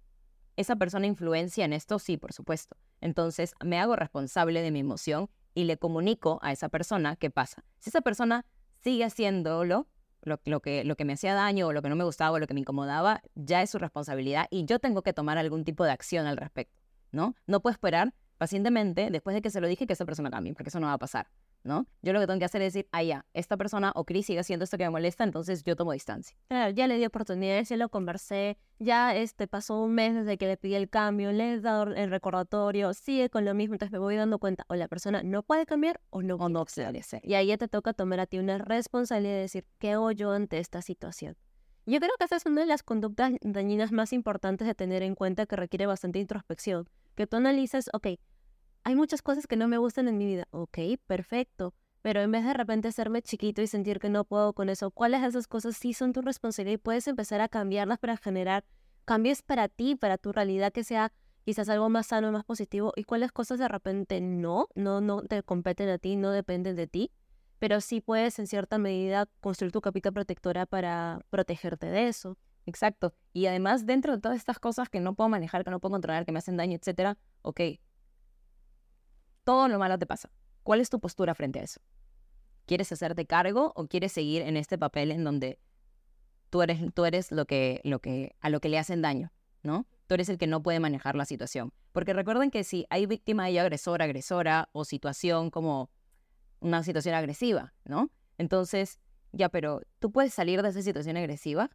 ¿Esa persona influencia en esto? Sí, por supuesto. Entonces me hago responsable de mi emoción y le comunico a esa persona qué pasa. Si esa persona sigue haciéndolo, lo, que, lo que me hacía daño o lo que no me gustaba o lo que me incomodaba, ya es su responsabilidad y yo tengo que tomar algún tipo de acción al respecto, ¿no? No puedo esperar pacientemente, después de que se lo dije, que esa persona cambie, porque eso no va a pasar. ¿No? Yo lo que tengo que hacer es decir, ah, ya, esta persona o Chris sigue haciendo esto que me molesta, entonces yo tomo distancia. Claro, ya le di oportunidades, ya lo conversé, ya este pasó un mes desde que le pedí el cambio, le he dado el recordatorio, sigue con lo mismo, entonces me voy dando cuenta, o la persona no puede cambiar o no, o no quiere ser. Y ahí ya te toca tomar a ti una responsabilidad de decir, ¿qué hago yo ante esta situación? Yo creo que esa es una de las conductas dañinas más importantes de tener en cuenta que requiere bastante introspección. Que tú analices, ok, hay muchas cosas que no me gustan en mi vida. Ok, perfecto. Pero en vez de repente hacerme chiquito y sentir que no puedo con eso, ¿cuáles de esas cosas sí son tu responsabilidad y puedes empezar a cambiarlas para generar cambios para ti, para tu realidad que sea quizás algo más sano, más positivo? ¿Y cuáles cosas de repente no, no, no te competen a ti, no dependen de ti? Pero sí puedes en cierta medida construir tu capita protectora para protegerte de eso. Exacto. Y además, dentro de todas estas cosas que no puedo manejar, que no puedo controlar, que me hacen daño, etcétera, ok, todo lo malo te pasa. ¿Cuál es tu postura frente a eso? ¿Quieres hacerte cargo o quieres seguir en este papel en donde tú eres, tú eres lo que, lo que, a lo que le hacen daño, ¿no? Tú eres el que no puede manejar la situación. Porque recuerden que si hay víctima, hay agresor, agresora o situación como una situación agresiva, ¿no? Entonces, ya, pero tú puedes salir de esa situación agresiva,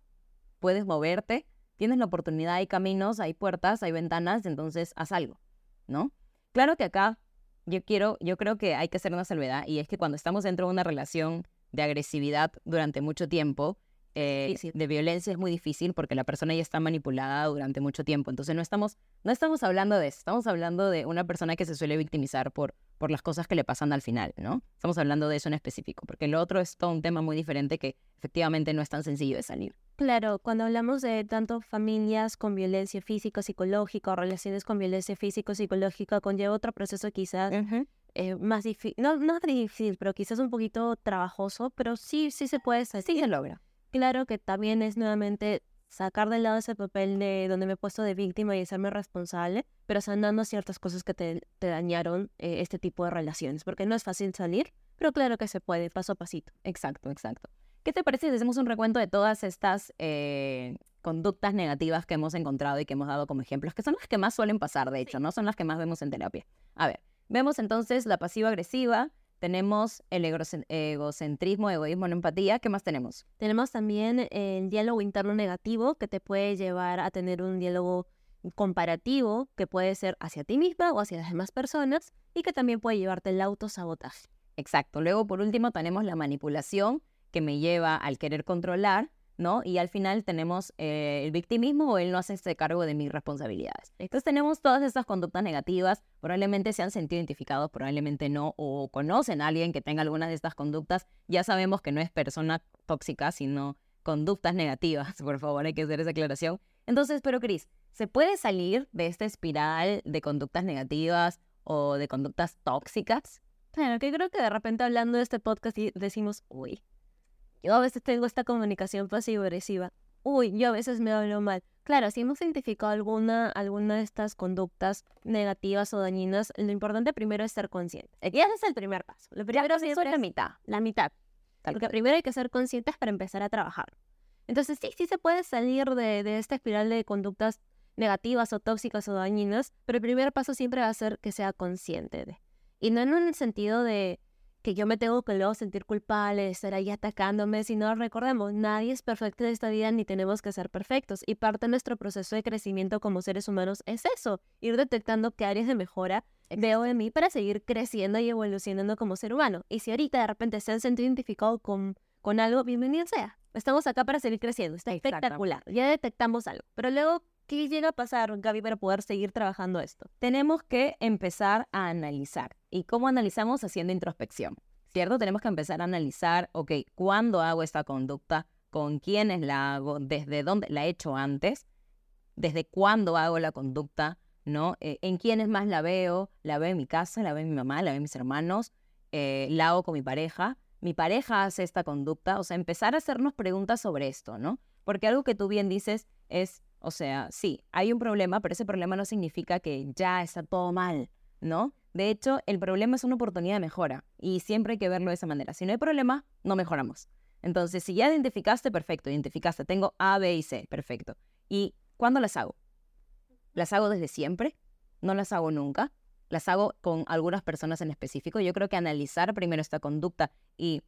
puedes moverte, tienes la oportunidad, hay caminos, hay puertas, hay ventanas, entonces haz algo, ¿no? Claro que acá yo quiero, yo creo que hay que hacer una salvedad y es que cuando estamos dentro de una relación de agresividad durante mucho tiempo, eh, de violencia es muy difícil porque la persona ya está manipulada durante mucho tiempo. Entonces no estamos, no estamos hablando de eso, estamos hablando de una persona que se suele victimizar por, por las cosas que le pasan al final, ¿no? Estamos hablando de eso en específico, porque lo otro es todo un tema muy diferente que efectivamente no es tan sencillo de salir. Claro, cuando hablamos de tanto familias con violencia física, psicológica, relaciones con violencia física, psicológica, conlleva otro proceso quizás eh, más difícil, no, no difícil, pero quizás un poquito trabajoso, pero sí, sí se puede, sí se logra claro que también es nuevamente sacar de lado ese papel de donde me he puesto de víctima y hacerme responsable, pero sanando ciertas cosas que te, dañaron eh, este tipo de relaciones, porque no es fácil salir, pero claro que se puede, paso a pasito. Exacto, exacto. ¿Qué te parece si hacemos un recuento de todas estas eh, conductas negativas que hemos encontrado y que hemos dado como ejemplos, que son las que más suelen pasar, de hecho, no son las que más vemos en terapia? A ver, vemos entonces la pasiva-agresiva, tenemos el egocentrismo, egoísmo, no empatía. ¿Qué más tenemos? Tenemos también el diálogo interno negativo que te puede llevar a tener un diálogo comparativo que puede ser hacia ti misma o hacia las demás personas y que también puede llevarte el autosabotaje. Exacto. Luego, por último, tenemos la manipulación que me lleva al querer controlar ¿no? Y al final tenemos eh, el victimismo o él no hace este cargo de mis responsabilidades. Entonces tenemos todas estas conductas negativas, probablemente se han sentido identificados, probablemente no, o conocen a alguien que tenga alguna de estas conductas, ya sabemos que no es persona tóxica, sino conductas negativas, por favor, hay que hacer esa aclaración. Entonces, pero Cris, ¿se puede salir de esta espiral de conductas negativas o de conductas tóxicas? Claro, que creo que de repente hablando de este podcast decimos, uy, yo a veces tengo esta comunicación pasivo-agresiva. Uy, yo a veces me hablo mal. Claro, si hemos identificado alguna, alguna de estas conductas negativas o dañinas, lo importante primero es ser consciente. Aquí es el primer paso. Lo primero es la mitad. La mitad. Lo que primero hay que ser conscientes para empezar a trabajar. Entonces sí, sí se puede salir de, de esta espiral de conductas negativas o tóxicas o dañinas, pero el primer paso siempre va a ser que sea consciente de. Y no en un sentido de, que yo me tengo que luego sentir culpable de estar ahí atacándome, si no recordemos, nadie es perfecto en esta vida ni tenemos que ser perfectos. Y parte de nuestro proceso de crecimiento como seres humanos es eso, ir detectando qué áreas de mejora veo en mí para seguir creciendo y evolucionando como ser humano. Y si ahorita de repente se han sentido identificados con, con algo, bienvenido sea. Estamos acá para seguir creciendo, está espectacular. Ya detectamos algo. Pero luego ¿Qué llega a pasar, Gaby, para poder seguir trabajando esto? Tenemos que empezar a analizar. ¿Y cómo analizamos? Haciendo introspección, ¿cierto? Tenemos que empezar a analizar, ok, ¿cuándo hago esta conducta? ¿Con quiénes la hago? ¿Desde dónde la he hecho antes? ¿Desde cuándo hago la conducta? ¿No? Eh, ¿En quiénes más la veo? ¿La veo en mi casa? ¿La veo en mi mamá? ¿La veo en mis hermanos? Eh, ¿La hago con mi pareja? ¿Mi pareja hace esta conducta? O sea, empezar a hacernos preguntas sobre esto, ¿no? Porque algo que tú bien dices es, O sea, sí, hay un problema, pero ese problema no significa que ya está todo mal, ¿no? De hecho, el problema es una oportunidad de mejora y siempre hay que verlo de esa manera. Si no hay problema, no mejoramos. Entonces, si ya identificaste, perfecto, identificaste, tengo A, B y C, perfecto. ¿Y cuándo las hago? ¿Las hago desde siempre? ¿No las hago nunca? ¿Las hago con algunas personas en específico? Yo creo que analizar primero esta conducta y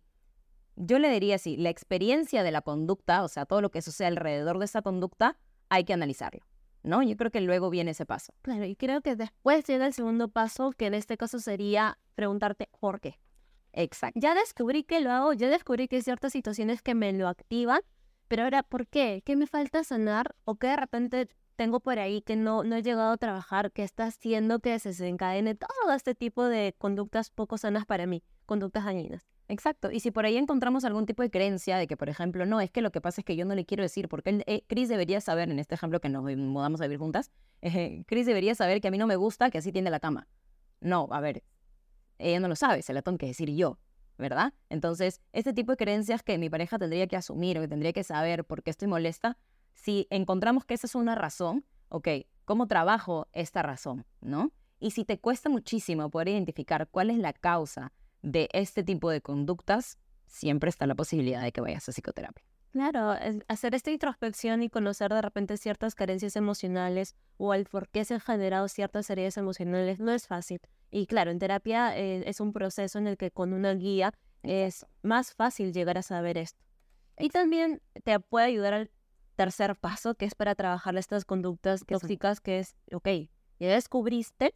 yo le diría así, la experiencia de la conducta, o sea, todo lo que sucede alrededor de esa conducta, hay que analizarlo. ¿No? Yo creo que luego viene ese paso. Claro, y creo que después llega el segundo paso, que en este caso sería preguntarte por qué. Exacto. Ya descubrí que lo hago, ya descubrí que hay ciertas situaciones que me lo activan, pero ahora, ¿por qué? ¿Qué me falta sanar? ¿O qué de repente tengo por ahí que no, no he llegado a trabajar, que está haciendo que se desencadene todo este tipo de conductas poco sanas para mí, conductas dañinas? Exacto. Y si por ahí encontramos algún tipo de creencia de que, por ejemplo, no, es que lo que pasa es que yo no le quiero decir, porque eh, Chris debería saber, en este ejemplo que nos mudamos a vivir juntas, eh, Chris debería saber que a mí no me gusta que así tiende la cama. No, a ver, ella no lo sabe, se la tengo que decir yo, ¿verdad? Entonces, este tipo de creencias que mi pareja tendría que asumir o que tendría que saber por qué estoy molesta, si encontramos que esa es una razón, ok, ¿cómo trabajo esta razón? ¿No? Y si te cuesta muchísimo poder identificar cuál es la causa de este tipo de conductas, siempre está la posibilidad de que vayas a psicoterapia. Claro, hacer esta introspección y conocer de repente ciertas carencias emocionales o el por qué se han generado ciertas heridas emocionales no es fácil. Y claro, en terapia eh, es un proceso en el que con una guía es más fácil llegar a saber esto. Y también te puede ayudar al tercer paso, que es para trabajar estas conductas tóxicas, que es, ok, ya descubriste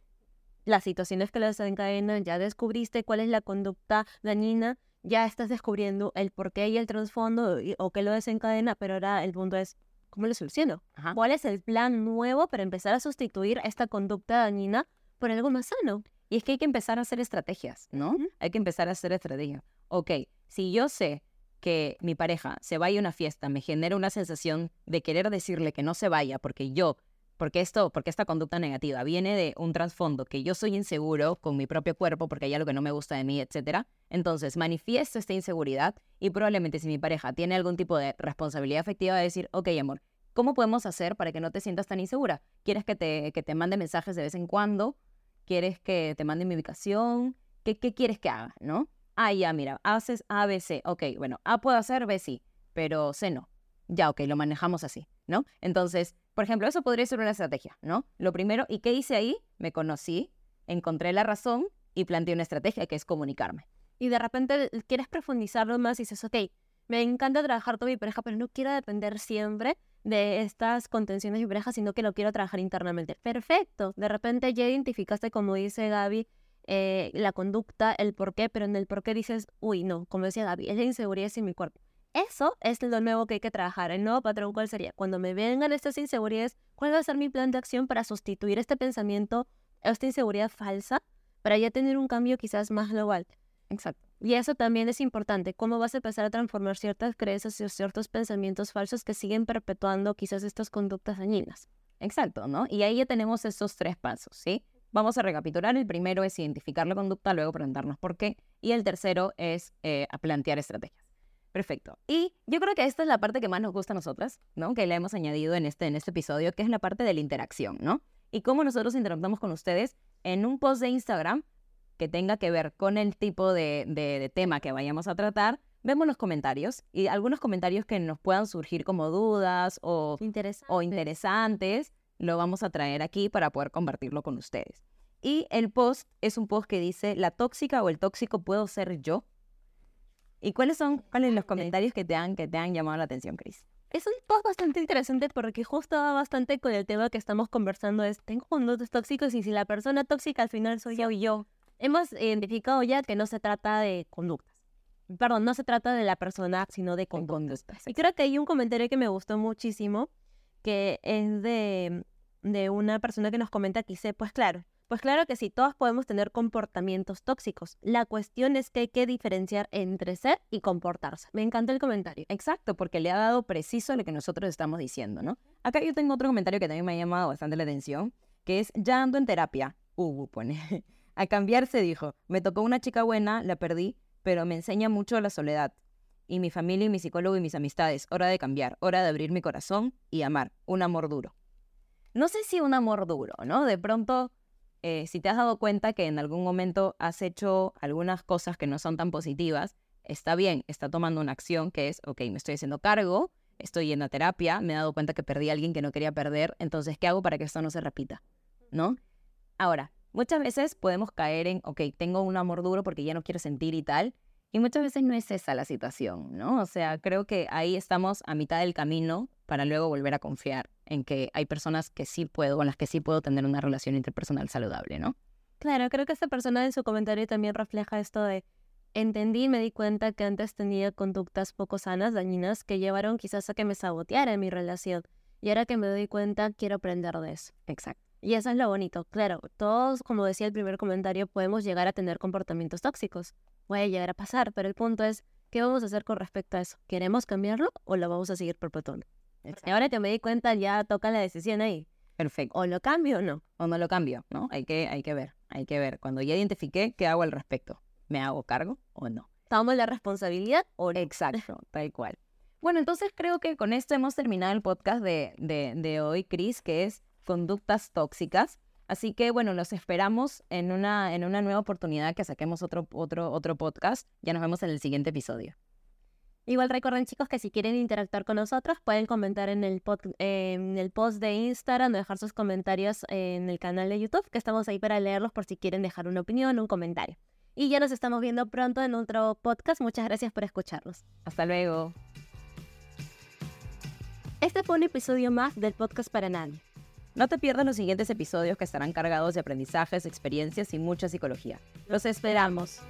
las situaciones que las desencadenan, ya descubriste cuál es la conducta dañina, ya estás descubriendo el porqué y el trasfondo o qué lo desencadena, pero ahora el punto es, ¿cómo lo soluciono? ¿Cuál es el plan nuevo para empezar a sustituir esta conducta dañina por algo más sano? Y es que hay que empezar a hacer estrategias, ¿no? Hay que empezar a hacer estrategias. Ok, si yo sé que mi pareja se vaya a una fiesta, me genera una sensación de querer decirle que no se vaya porque yo porque esto, porque esta conducta negativa viene de un trasfondo que yo soy inseguro con mi propio cuerpo porque hay algo que no me gusta de mí, etcétera. Entonces manifiesto esta inseguridad y probablemente si mi pareja tiene algún tipo de responsabilidad afectiva de decir, ok amor, ¿cómo podemos hacer para que no te sientas tan insegura? ¿Quieres que te, que te mande mensajes de vez en cuando? ¿Quieres que te mande mi ubicación? ¿Qué, qué quieres que haga? ¿No? Ah, ya, mira, haces A, B, C. Ok, bueno, A puedo hacer, B sí, pero C no. Ya, ok, lo manejamos así, ¿no? Entonces, por ejemplo, eso podría ser una estrategia, ¿no? Lo primero, ¿y qué hice ahí? Me conocí, encontré la razón y planteé una estrategia que es comunicarme. Y de repente quieres profundizarlo más y dices, ok, me encanta trabajar con mi pareja, pero no quiero depender siempre de estas contenciones de mi pareja, sino que lo quiero trabajar internamente. Perfecto. De repente ya identificaste, como dice Gaby, eh, la conducta, el por qué, pero en el por qué dices, uy, no, como decía Gaby, es la inseguridad en mi cuerpo. Eso es lo nuevo que hay que trabajar. El nuevo patrón, ¿cuál sería? Cuando me vengan estas inseguridades, ¿cuál va a ser mi plan de acción para sustituir este pensamiento, esta inseguridad falsa, para ya tener un cambio quizás más global? Exacto. Y eso también es importante. ¿Cómo vas a empezar a transformar ciertas creencias y ciertos pensamientos falsos que siguen perpetuando quizás estas conductas dañinas? Exacto, ¿no? Y ahí ya tenemos esos tres pasos, ¿sí? Vamos a recapitular. El primero es identificar la conducta, luego preguntarnos por qué. Y el tercero es eh, plantear estrategias. Perfecto. Y yo creo que esta es la parte que más nos gusta a nosotras, ¿no? Que le hemos añadido en este, en este episodio, que es la parte de la interacción, ¿no? Y cómo nosotros interactuamos con ustedes en un post de Instagram que tenga que ver con el tipo de, de, tema que vayamos a tratar, vemos los comentarios y algunos comentarios que nos puedan surgir como dudas o, o interesantes, lo vamos a traer aquí para poder compartirlo con ustedes. Y el post es un post que dice, la tóxica o el tóxico puedo ser yo. ¿Y cuáles son cuáles los comentarios que te han, que te han llamado la atención, Cris? Es un post bastante interesante porque justo va bastante con el tema que estamos conversando, es tengo conductos tóxicos y si la persona tóxica al final soy yo y yo. Hemos identificado ya que no se trata de conductas. Perdón, no se trata de la persona, sino de conductas. Y creo que hay un comentario que me gustó muchísimo, que es de, de una persona que nos comenta que dice, pues claro, pues claro que sí, todos podemos tener comportamientos tóxicos. La cuestión es que hay que diferenciar entre ser y comportarse. Me encanta el comentario. Exacto, porque le ha dado preciso lo que nosotros estamos diciendo, ¿no? Acá yo tengo otro comentario que también me ha llamado bastante la atención, que es, ya ando en terapia. Uh, pone. A cambiarse dijo, me tocó una chica buena, la perdí, pero me enseña mucho la soledad. y mi familia y mi psicólogo y mis amistades. Hora de cambiar, hora de abrir mi corazón y amar. Un amor duro. No sé si un amor duro, ¿no? De pronto, eh, si te has dado cuenta que en algún momento has hecho algunas cosas que no son tan positivas, está bien, está tomando una acción que es, ok, me estoy haciendo cargo, estoy yendo a terapia, me he dado cuenta que perdí a alguien que no quería perder, entonces, ¿qué hago para que esto no se repita? ¿No? Ahora, muchas veces podemos caer en, ok, tengo un amor duro porque ya no quiero sentir y tal, y muchas veces no es esa la situación, ¿no? O sea, creo que ahí estamos a mitad del camino para luego volver a confiar en que hay personas que sí puedo, con las que sí puedo tener una relación interpersonal saludable, ¿no? Claro, creo que esta persona en su comentario también refleja esto de entendí y me di cuenta que antes tenía conductas poco sanas, dañinas, que llevaron quizás a que me saboteara en mi relación. Y ahora que me doy cuenta, quiero aprender de eso. Exacto. Y eso es lo bonito. Claro, todos, como decía el primer comentario, podemos llegar a tener comportamientos tóxicos puede llegar a pasar, pero el punto es, ¿qué vamos a hacer con respecto a eso? ¿Queremos cambiarlo o lo vamos a seguir perpetuando? Ahora que me di cuenta, ya toca la decisión ahí. Perfecto. O lo cambio o no. O no lo cambio, ¿no? Hay que, hay que ver, hay que ver. Cuando ya identifiqué, ¿qué hago al respecto? ¿Me hago cargo o no? ¿Tomamos la responsabilidad o no? Exacto, tal cual. Bueno, entonces creo que con esto hemos terminado el podcast de, de, de hoy, Cris, que es conductas tóxicas. Así que bueno, los esperamos en una, en una nueva oportunidad que saquemos otro, otro, otro podcast. Ya nos vemos en el siguiente episodio. Igual recuerden chicos que si quieren interactuar con nosotros pueden comentar en el, en el post de Instagram o dejar sus comentarios en el canal de YouTube, que estamos ahí para leerlos por si quieren dejar una opinión un comentario. Y ya nos estamos viendo pronto en otro podcast. Muchas gracias por escucharnos. Hasta luego. Este fue un episodio más del podcast para nadie. No te pierdas los siguientes episodios que estarán cargados de aprendizajes, experiencias y mucha psicología. Los esperamos.